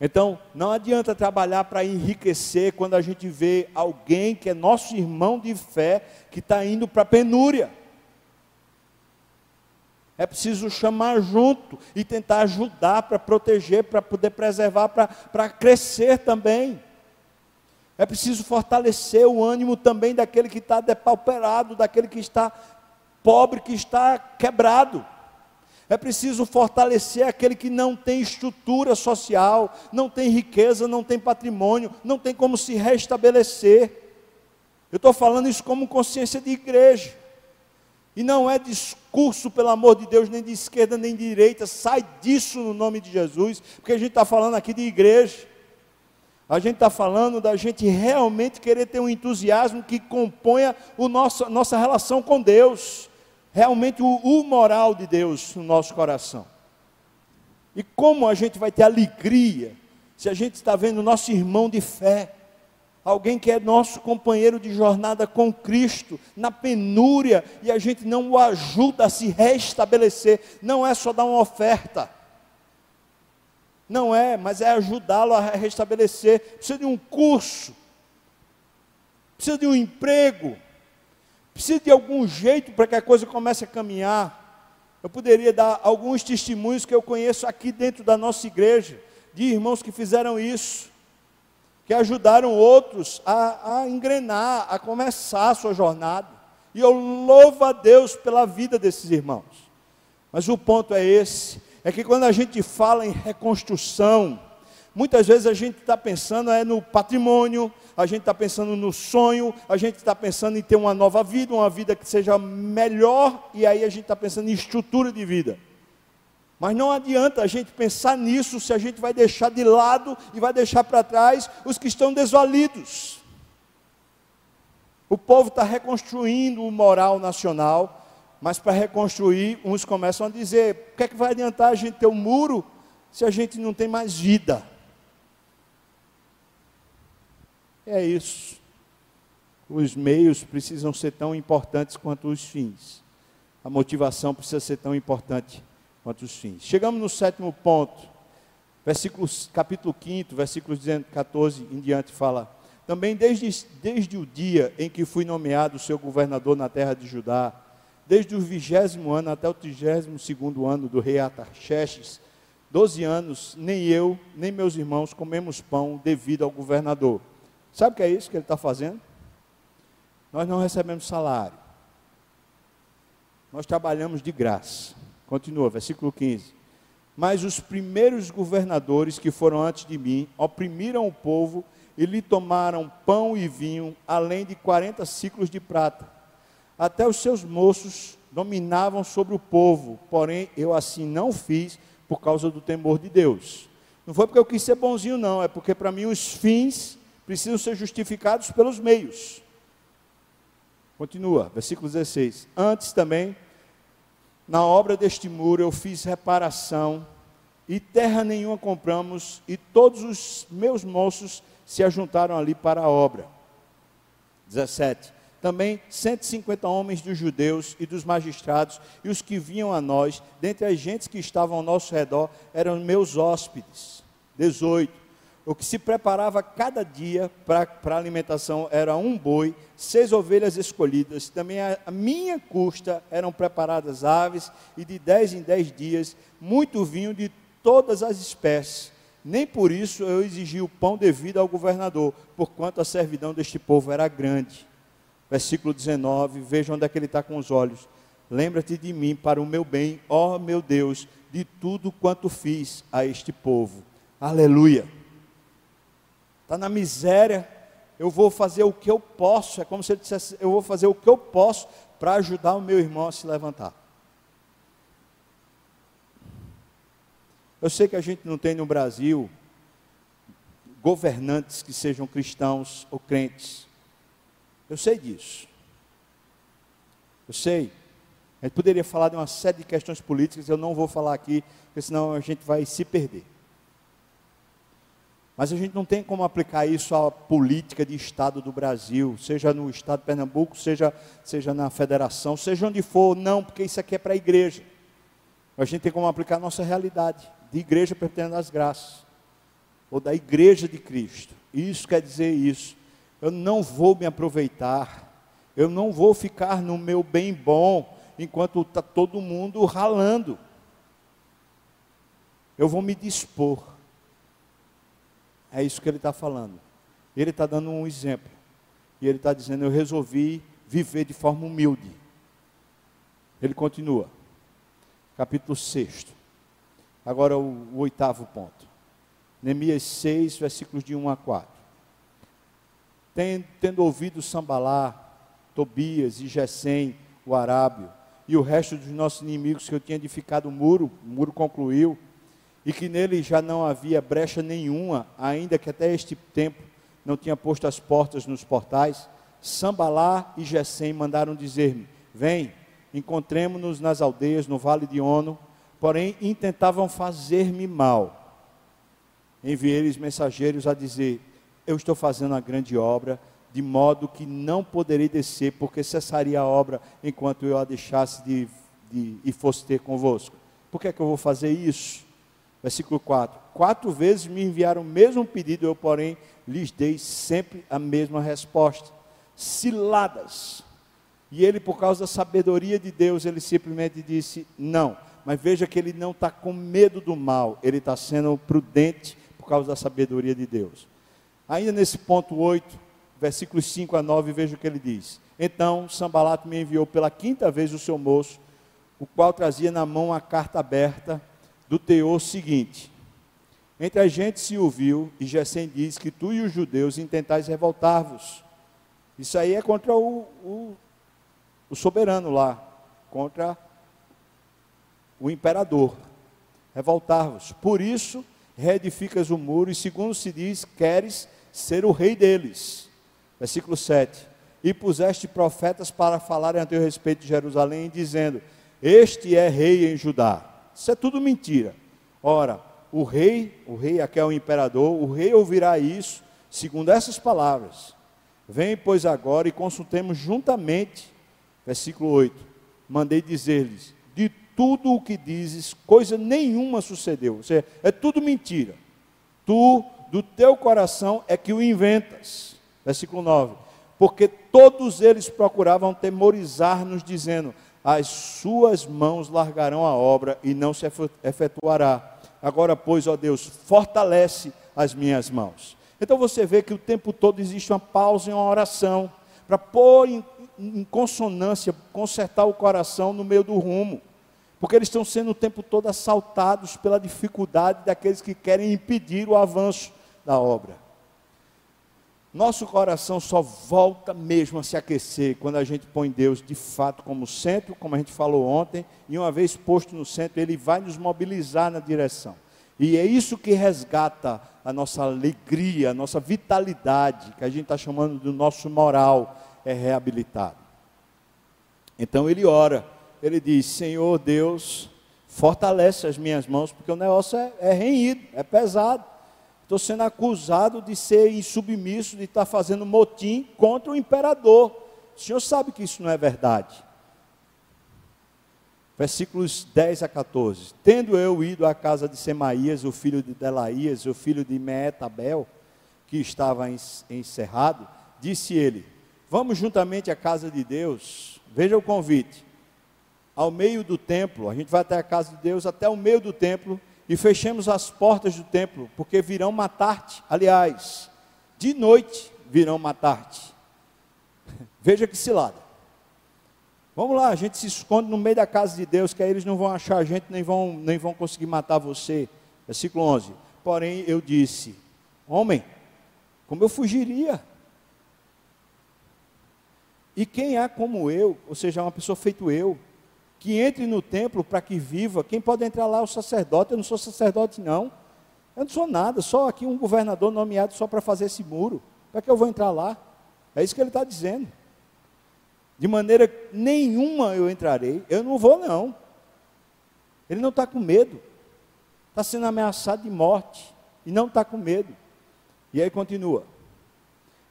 Então, não adianta trabalhar para enriquecer quando a gente vê alguém que é nosso irmão de fé que está indo para a penúria. É preciso chamar junto e tentar ajudar para proteger, para poder preservar, para, crescer também. É preciso fortalecer o ânimo também daquele que está depauperado, daquele que está pobre, que está quebrado. É preciso fortalecer aquele que não tem estrutura social, não tem riqueza, não tem patrimônio, não tem como se restabelecer. Eu estou falando isso como consciência de igreja. E não é discurso, pelo amor de Deus, nem de esquerda nem de direita. Sai disso no nome de Jesus, porque a gente está falando aqui de igreja. A gente está falando da gente realmente querer ter um entusiasmo que componha a nossa relação com Deus realmente o, o moral de Deus no nosso coração. E como a gente vai ter alegria se a gente está vendo nosso irmão de fé, alguém que é nosso companheiro de jornada com Cristo, na penúria, e a gente não o ajuda a se restabelecer, não é só dar uma oferta, não é, mas é ajudá-lo a restabelecer. Precisa de um curso, precisa de um emprego, precisa de algum jeito para que a coisa comece a caminhar. Eu poderia dar alguns testemunhos que eu conheço aqui dentro da nossa igreja, de irmãos que fizeram isso, que ajudaram outros a, a engrenar, a começar a sua jornada. E eu louvo a Deus pela vida desses irmãos. Mas o ponto é esse: é que quando a gente fala em reconstrução, muitas vezes a gente está pensando é no patrimônio, a gente está pensando no sonho, a gente está pensando em ter uma nova vida, uma vida que seja melhor, e aí a gente está pensando em estrutura de vida. Mas não adianta a gente pensar nisso se a gente vai deixar de lado e vai deixar para trás os que estão desvalidos. O povo está reconstruindo o moral nacional, mas para reconstruir, uns começam a dizer: o que é que vai adiantar a gente ter um muro se a gente não tem mais vida? É isso. Os meios precisam ser tão importantes quanto os fins. A motivação precisa ser tão importante quanto os fins. Chegamos no sétimo ponto. Versículos, capítulo 5, versículos 14 em diante fala: Também desde, desde o dia em que fui nomeado seu governador na terra de Judá, desde o vigésimo ano até o trigésimo segundo ano do rei Atarxerxes, doze anos, nem eu, nem meus irmãos comemos pão devido ao governador Sabe o que é isso que ele está fazendo? Nós não recebemos salário. Nós trabalhamos de graça. Continua, versículo 15. Mas os primeiros governadores que foram antes de mim oprimiram o povo e lhe tomaram pão e vinho, além de 40 ciclos de prata. Até os seus moços dominavam sobre o povo, porém eu assim não fiz por causa do temor de Deus. Não foi porque eu quis ser bonzinho, não, é porque para mim os fins precisam ser justificados pelos meios. Continua, versículo 16. Antes também, na obra deste muro eu fiz reparação, e terra nenhuma compramos, e todos os meus moços se ajuntaram ali para a obra. 17. Também 150 homens dos judeus e dos magistrados e os que vinham a nós, dentre as gentes que estavam ao nosso redor, eram meus hóspedes. 18 o que se preparava cada dia para a alimentação era um boi, seis ovelhas escolhidas. Também a, a minha custa eram preparadas aves, e de dez em dez dias, muito vinho de todas as espécies. Nem por isso eu exigi o pão devido ao governador, porquanto a servidão deste povo era grande. Versículo 19, veja onde é que ele está com os olhos. Lembra-te de mim para o meu bem, ó meu Deus, de tudo quanto fiz a este povo. Aleluia está na miséria, eu vou fazer o que eu posso. É como se ele dissesse: eu vou fazer o que eu posso para ajudar o meu irmão a se levantar. Eu sei que a gente não tem no Brasil governantes que sejam cristãos ou crentes. Eu sei disso. Eu sei. A gente poderia falar de uma série de questões políticas, eu não vou falar aqui, porque senão a gente vai se perder. Mas a gente não tem como aplicar isso à política de Estado do Brasil, seja no Estado de Pernambuco, seja, seja na federação, seja onde for, não, porque isso aqui é para a igreja. A gente tem como aplicar a nossa realidade, de igreja pertencendo às graças, ou da igreja de Cristo. Isso quer dizer isso. Eu não vou me aproveitar, eu não vou ficar no meu bem bom, enquanto está todo mundo ralando. Eu vou me dispor é isso que ele está falando. Ele está dando um exemplo. E ele está dizendo: Eu resolvi viver de forma humilde. Ele continua. Capítulo 6. Agora o, o oitavo ponto. Neemias 6, versículos de 1 a 4. Tendo, tendo ouvido Sambalá, Tobias e Gesem, o arábio, e o resto dos nossos inimigos que eu tinha edificado o muro, o muro concluiu, e que nele já não havia brecha nenhuma, ainda que até este tempo não tinha posto as portas nos portais, Sambalá e Gesem mandaram dizer-me: Vem, encontremos-nos nas aldeias no vale de Ono, porém intentavam fazer-me mal. Enviei-lhes mensageiros a dizer: Eu estou fazendo uma grande obra, de modo que não poderei descer, porque cessaria a obra enquanto eu a deixasse de, de, e fosse ter convosco. Por que é que eu vou fazer isso? Versículo 4: Quatro vezes me enviaram o mesmo pedido, eu, porém, lhes dei sempre a mesma resposta. Ciladas. E ele, por causa da sabedoria de Deus, ele simplesmente disse: Não. Mas veja que ele não está com medo do mal, ele está sendo prudente por causa da sabedoria de Deus. Ainda nesse ponto 8, versículos 5 a 9, veja o que ele diz. Então Sambalato me enviou pela quinta vez o seu moço, o qual trazia na mão a carta aberta do teor seguinte: Entre a gente se ouviu, e Gesem diz que tu e os judeus intentais revoltar-vos. Isso aí é contra o, o, o soberano lá, contra o imperador. Revoltar-vos. Por isso, reedificas o muro, e segundo se diz, queres ser o rei deles. Versículo 7. E puseste profetas para falarem a teu respeito de Jerusalém, dizendo: Este é rei em Judá. Isso é tudo mentira. Ora, o rei, o rei aqui é o imperador, o rei ouvirá isso, segundo essas palavras. Vem, pois, agora e consultemos juntamente. Versículo 8. Mandei dizer-lhes: De tudo o que dizes, coisa nenhuma sucedeu. Ou seja, é tudo mentira. Tu, do teu coração, é que o inventas. Versículo 9. Porque todos eles procuravam temorizar-nos, dizendo: as suas mãos largarão a obra e não se efetuará. Agora, pois, ó Deus, fortalece as minhas mãos. Então você vê que o tempo todo existe uma pausa em uma oração, para pôr em, em consonância, consertar o coração no meio do rumo. Porque eles estão sendo o tempo todo assaltados pela dificuldade daqueles que querem impedir o avanço da obra. Nosso coração só volta mesmo a se aquecer quando a gente põe Deus de fato como centro, como a gente falou ontem, e uma vez posto no centro, Ele vai nos mobilizar na direção. E é isso que resgata a nossa alegria, a nossa vitalidade, que a gente está chamando do nosso moral, é reabilitado. Então ele ora, ele diz: Senhor Deus, fortalece as minhas mãos, porque o negócio é, é renhido, é pesado. Estou sendo acusado de ser insubmisso, de estar fazendo motim contra o imperador. O senhor sabe que isso não é verdade. Versículos 10 a 14. Tendo eu ido à casa de Semaías, o filho de Delaías, o filho de Meetabel, que estava encerrado, disse ele: Vamos juntamente à casa de Deus. Veja o convite. Ao meio do templo, a gente vai até a casa de Deus, até o meio do templo, e fechemos as portas do templo, porque virão matar-te. Aliás, de noite virão matar-te. Veja que cilada. Vamos lá, a gente se esconde no meio da casa de Deus, que aí eles não vão achar a gente, nem vão, nem vão conseguir matar você. Versículo 11. Porém, eu disse: Homem, como eu fugiria? E quem há como eu, ou seja, uma pessoa feito eu, que entre no templo para que viva, quem pode entrar lá é o sacerdote, eu não sou sacerdote não. Eu não sou nada, só aqui um governador nomeado só para fazer esse muro. Para que eu vou entrar lá? É isso que ele está dizendo. De maneira nenhuma eu entrarei. Eu não vou, não. Ele não está com medo. Está sendo ameaçado de morte. E não está com medo. E aí continua.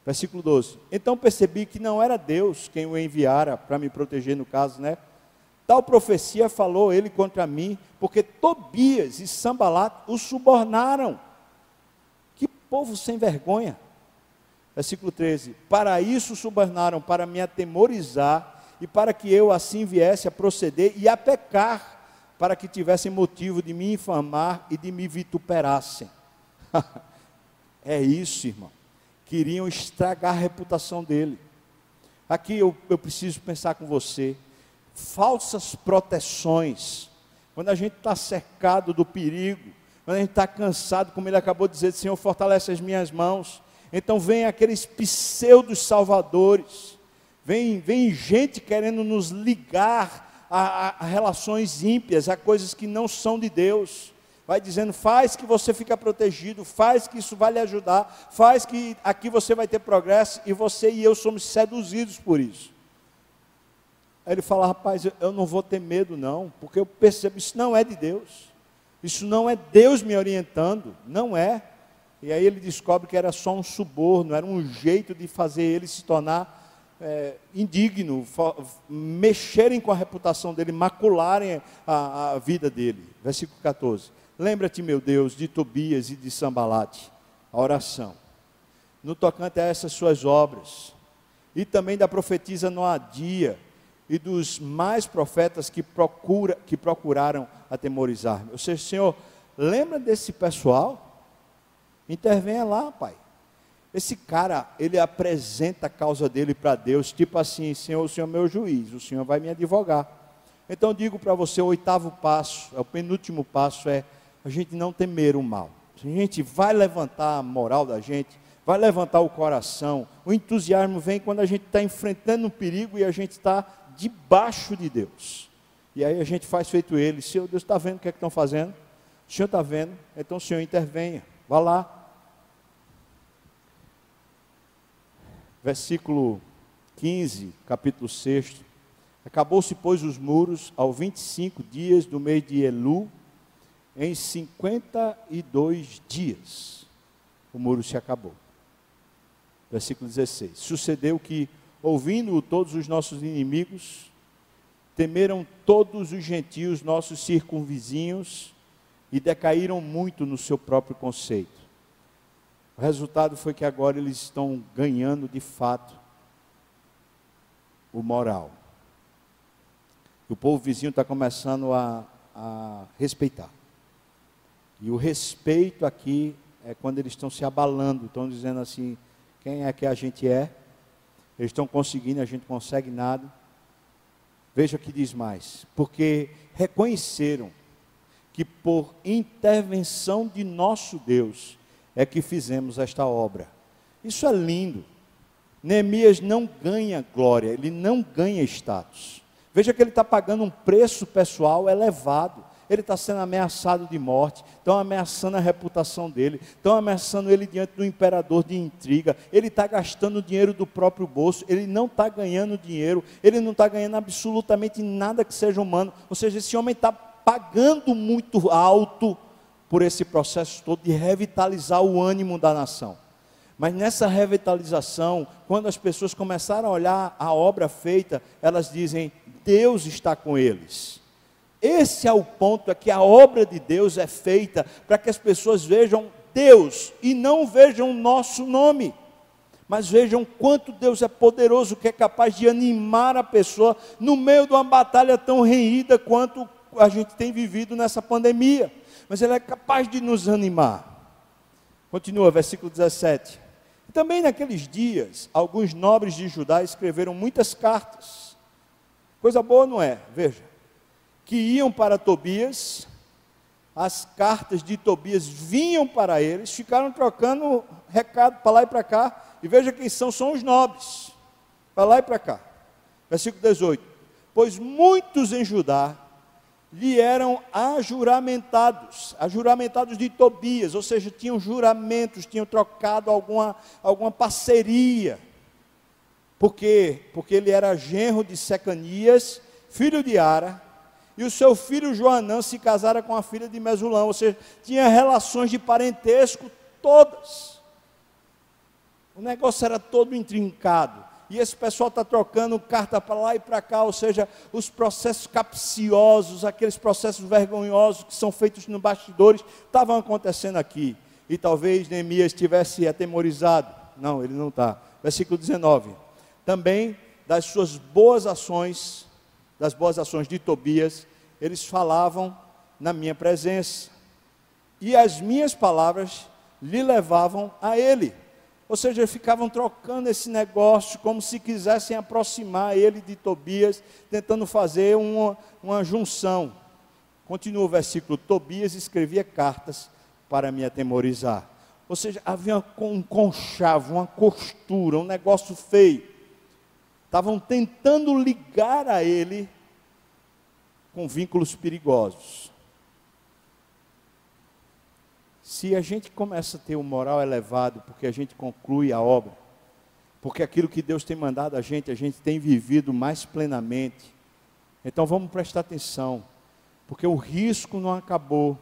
Versículo 12. Então percebi que não era Deus quem o enviara para me proteger, no caso, né? Tal profecia falou ele contra mim, porque Tobias e Sambalat o subornaram. Que povo sem vergonha. Versículo 13: Para isso subornaram, para me atemorizar, e para que eu assim viesse a proceder e a pecar, para que tivessem motivo de me infamar e de me vituperassem. é isso, irmão. Queriam estragar a reputação dele. Aqui eu, eu preciso pensar com você. Falsas proteções. Quando a gente está cercado do perigo, quando a gente está cansado, como ele acabou de dizer, Senhor, fortalece as minhas mãos. Então vem aqueles pseudos salvadores, vem, vem gente querendo nos ligar a, a, a relações ímpias, a coisas que não são de Deus. Vai dizendo, faz que você fica protegido, faz que isso vai lhe ajudar, faz que aqui você vai ter progresso, e você e eu somos seduzidos por isso. Aí ele fala, rapaz, eu não vou ter medo não, porque eu percebo, isso não é de Deus. Isso não é Deus me orientando, não é. E aí ele descobre que era só um suborno, era um jeito de fazer ele se tornar é, indigno, mexerem com a reputação dele, macularem a, a vida dele. Versículo 14. Lembra-te, meu Deus, de Tobias e de Sambalate, a oração, no tocante a essas suas obras, e também da profetisa Noadia e dos mais profetas que, procura, que procuraram atemorizar-me. Ou seja, Senhor, lembra desse pessoal? Intervenha lá, pai. Esse cara, ele apresenta a causa dele para Deus, tipo assim: Senhor, o Senhor é meu juiz, o Senhor vai me advogar. Então, digo para você: o oitavo passo, é o penúltimo passo, é a gente não temer o mal. A gente vai levantar a moral da gente, vai levantar o coração. O entusiasmo vem quando a gente está enfrentando um perigo e a gente está debaixo de Deus. E aí a gente faz feito ele: Senhor, Deus está vendo o que é que estão fazendo? O Senhor está vendo, então o Senhor intervenha. Vá lá. Versículo 15, capítulo 6. Acabou-se, pois, os muros ao 25 dias do mês de Elu, em 52 dias. O muro se acabou. Versículo 16. Sucedeu que, ouvindo todos os nossos inimigos, temeram todos os gentios, nossos circunvizinhos, e decaíram muito no seu próprio conceito. O resultado foi que agora eles estão ganhando de fato o moral. O povo vizinho está começando a, a respeitar. E o respeito aqui é quando eles estão se abalando, estão dizendo assim: quem é que a gente é? Eles estão conseguindo, a gente consegue nada. Veja o que diz mais: porque reconheceram que por intervenção de nosso Deus é que fizemos esta obra. Isso é lindo. Neemias não ganha glória, ele não ganha status. Veja que ele está pagando um preço pessoal elevado. Ele está sendo ameaçado de morte, estão ameaçando a reputação dele, estão ameaçando ele diante do imperador de intriga. Ele está gastando dinheiro do próprio bolso, ele não está ganhando dinheiro, ele não está ganhando absolutamente nada que seja humano. Ou seja, esse homem está pagando muito alto por esse processo todo de revitalizar o ânimo da nação. Mas nessa revitalização, quando as pessoas começaram a olhar a obra feita, elas dizem: Deus está com eles. Esse é o ponto, é que a obra de Deus é feita para que as pessoas vejam Deus e não vejam o nosso nome. Mas vejam quanto Deus é poderoso, que é capaz de animar a pessoa no meio de uma batalha tão renhida quanto a gente tem vivido nessa pandemia. Mas Ele é capaz de nos animar. Continua, versículo 17. Também naqueles dias, alguns nobres de Judá escreveram muitas cartas. Coisa boa, não é? Veja. Que iam para Tobias, as cartas de Tobias vinham para eles, ficaram trocando recado para lá e para cá, e veja quem são, são os nobres, para lá e para cá. Versículo 18: Pois muitos em Judá lhe eram ajuramentados, ajuramentados de Tobias, ou seja, tinham juramentos, tinham trocado alguma, alguma parceria. Por quê? Porque ele era genro de Secanias, filho de Ara, e o seu filho Joanã se casara com a filha de Mesulão, ou seja, tinha relações de parentesco todas. O negócio era todo intrincado e esse pessoal está trocando carta para lá e para cá, ou seja, os processos capciosos, aqueles processos vergonhosos que são feitos nos bastidores, estavam acontecendo aqui. E talvez Neemias estivesse atemorizado. Não, ele não está. Versículo 19. Também das suas boas ações, das boas ações de Tobias, eles falavam na minha presença. E as minhas palavras lhe levavam a ele. Ou seja, ficavam trocando esse negócio como se quisessem aproximar ele de Tobias, tentando fazer uma, uma junção. Continua o versículo: Tobias escrevia cartas para me atemorizar. Ou seja, havia um conchavo, uma costura, um negócio feio. Estavam tentando ligar a ele com vínculos perigosos. Se a gente começa a ter um moral elevado, porque a gente conclui a obra, porque aquilo que Deus tem mandado a gente, a gente tem vivido mais plenamente. Então vamos prestar atenção, porque o risco não acabou.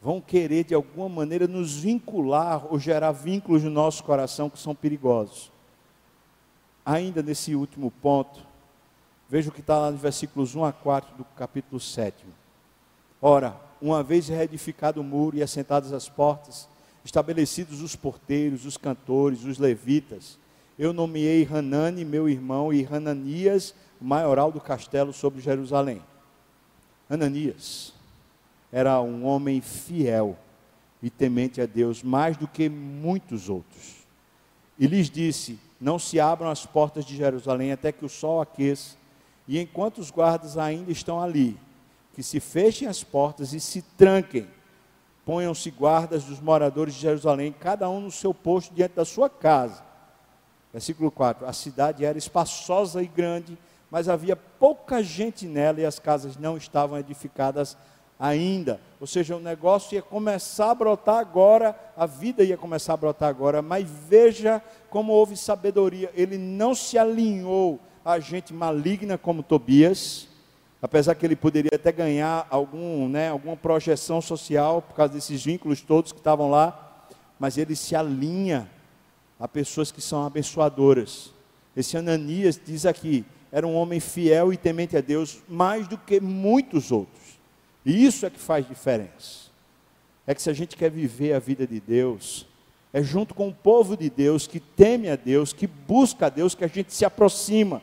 Vão querer de alguma maneira nos vincular ou gerar vínculos no nosso coração que são perigosos. Ainda nesse último ponto, veja o que está lá nos versículos 1 a 4 do capítulo 7. Ora, uma vez reedificado o muro e assentadas as portas, estabelecidos os porteiros, os cantores, os levitas, eu nomeei Hanani, meu irmão, e Hananias, maioral do castelo sobre Jerusalém. Hananias era um homem fiel e temente a Deus mais do que muitos outros. E lhes disse: Não se abram as portas de Jerusalém até que o sol aqueça, e enquanto os guardas ainda estão ali, que se fechem as portas e se tranquem. Ponham-se guardas dos moradores de Jerusalém, cada um no seu posto diante da sua casa. Versículo 4: A cidade era espaçosa e grande, mas havia pouca gente nela e as casas não estavam edificadas ainda. Ou seja, o negócio ia começar a brotar agora, a vida ia começar a brotar agora, mas veja como houve sabedoria. Ele não se alinhou a gente maligna como Tobias apesar que ele poderia até ganhar algum, né, alguma projeção social por causa desses vínculos todos que estavam lá, mas ele se alinha a pessoas que são abençoadoras. Esse Ananias diz aqui, era um homem fiel e temente a Deus mais do que muitos outros. E isso é que faz diferença. É que se a gente quer viver a vida de Deus, é junto com o povo de Deus que teme a Deus, que busca a Deus, que a gente se aproxima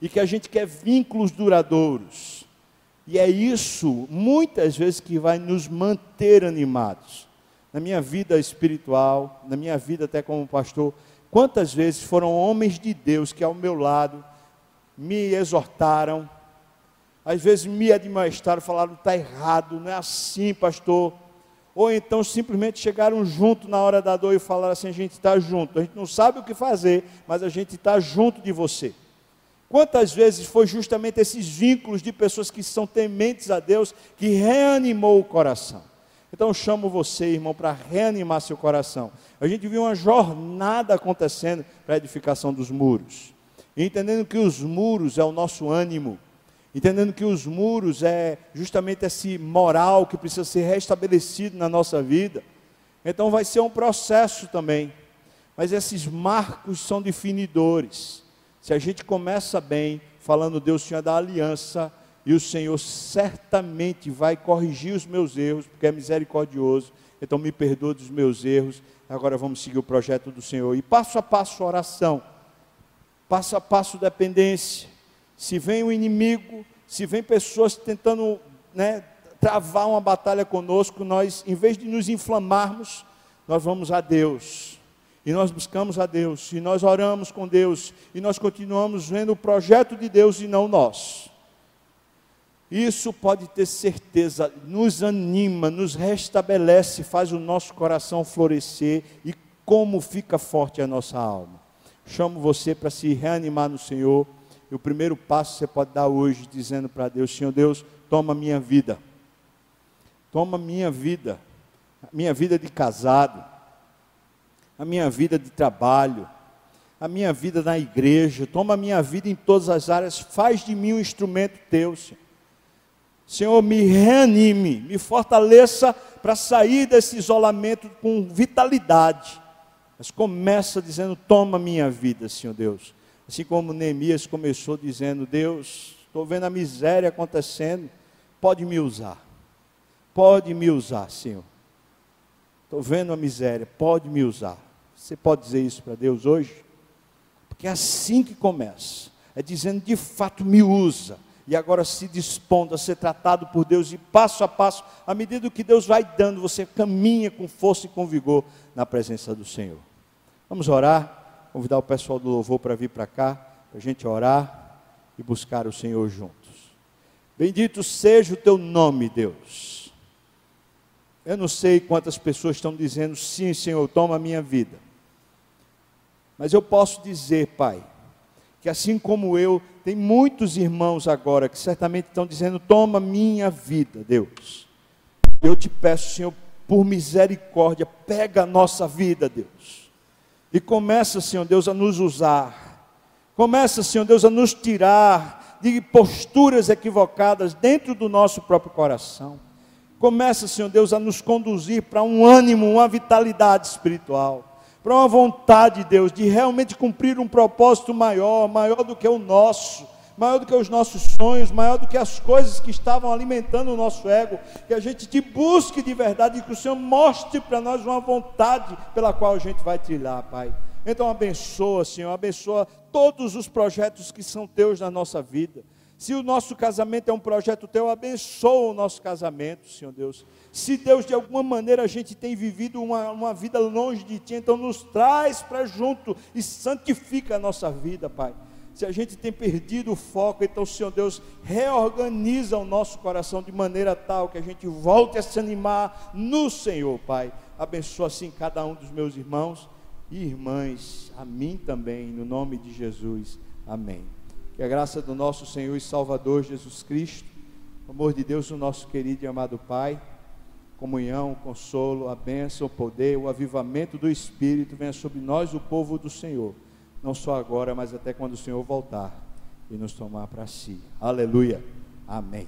e que a gente quer vínculos duradouros. E é isso, muitas vezes, que vai nos manter animados. Na minha vida espiritual, na minha vida até como pastor, quantas vezes foram homens de Deus que ao meu lado me exortaram, às vezes me admoestaram, falaram, está errado, não é assim, pastor. Ou então simplesmente chegaram junto na hora da dor e falaram assim: a gente está junto, a gente não sabe o que fazer, mas a gente está junto de você. Quantas vezes foi justamente esses vínculos de pessoas que são tementes a Deus que reanimou o coração? Então chamo você, irmão, para reanimar seu coração. A gente viu uma jornada acontecendo para a edificação dos muros. entendendo que os muros é o nosso ânimo, entendendo que os muros é justamente esse moral que precisa ser restabelecido na nossa vida. Então vai ser um processo também. Mas esses marcos são definidores. Se a gente começa bem, falando Deus Senhor da aliança, e o Senhor certamente vai corrigir os meus erros, porque é misericordioso. Então me perdoa dos meus erros. Agora vamos seguir o projeto do Senhor. E passo a passo oração. Passo a passo dependência. Se vem o inimigo, se vem pessoas tentando né, travar uma batalha conosco, nós, em vez de nos inflamarmos, nós vamos a Deus. E nós buscamos a Deus, e nós oramos com Deus, e nós continuamos vendo o projeto de Deus e não nós. Isso pode ter certeza, nos anima, nos restabelece, faz o nosso coração florescer e como fica forte a nossa alma. Chamo você para se reanimar no Senhor. E o primeiro passo você pode dar hoje, dizendo para Deus: Senhor Deus, toma minha vida. Toma minha vida, a minha vida de casado, a minha vida de trabalho, a minha vida na igreja, toma a minha vida em todas as áreas, faz de mim um instrumento teu, Senhor. Senhor, me reanime, me fortaleça para sair desse isolamento com vitalidade. Mas começa dizendo: Toma minha vida, Senhor Deus. Assim como Neemias começou dizendo: Deus, estou vendo a miséria acontecendo, pode me usar. Pode me usar, Senhor. Estou vendo a miséria, pode me usar. Você pode dizer isso para Deus hoje? Porque é assim que começa. É dizendo, de fato, me usa e agora se dispondo a ser tratado por Deus e passo a passo, à medida que Deus vai dando, você caminha com força e com vigor na presença do Senhor. Vamos orar, convidar o pessoal do louvor para vir para cá, para a gente orar e buscar o Senhor juntos. Bendito seja o teu nome, Deus. Eu não sei quantas pessoas estão dizendo, sim, Senhor, toma a minha vida. Mas eu posso dizer, Pai, que assim como eu, tem muitos irmãos agora que certamente estão dizendo: Toma minha vida, Deus. Eu te peço, Senhor, por misericórdia, pega a nossa vida, Deus. E começa, Senhor Deus, a nos usar. Começa, Senhor Deus, a nos tirar de posturas equivocadas dentro do nosso próprio coração. Começa, Senhor Deus, a nos conduzir para um ânimo, uma vitalidade espiritual para uma vontade, Deus, de realmente cumprir um propósito maior, maior do que o nosso, maior do que os nossos sonhos, maior do que as coisas que estavam alimentando o nosso ego, que a gente te busque de verdade e que o Senhor mostre para nós uma vontade pela qual a gente vai trilhar, Pai. Então abençoa, Senhor, abençoa todos os projetos que são teus na nossa vida. Se o nosso casamento é um projeto teu, abençoa o nosso casamento, Senhor Deus. Se Deus, de alguma maneira, a gente tem vivido uma, uma vida longe de Ti, então nos traz para junto e santifica a nossa vida, Pai. Se a gente tem perdido o foco, então, Senhor Deus, reorganiza o nosso coração de maneira tal que a gente volte a se animar no Senhor, Pai. Abençoa assim cada um dos meus irmãos e irmãs, a mim também, no nome de Jesus. Amém. Que a graça do nosso Senhor e Salvador Jesus Cristo, o amor de Deus, o nosso querido e amado Pai, comunhão, consolo, a bênção, o poder, o avivamento do Espírito venha sobre nós, o povo do Senhor, não só agora, mas até quando o Senhor voltar e nos tomar para si. Aleluia. Amém.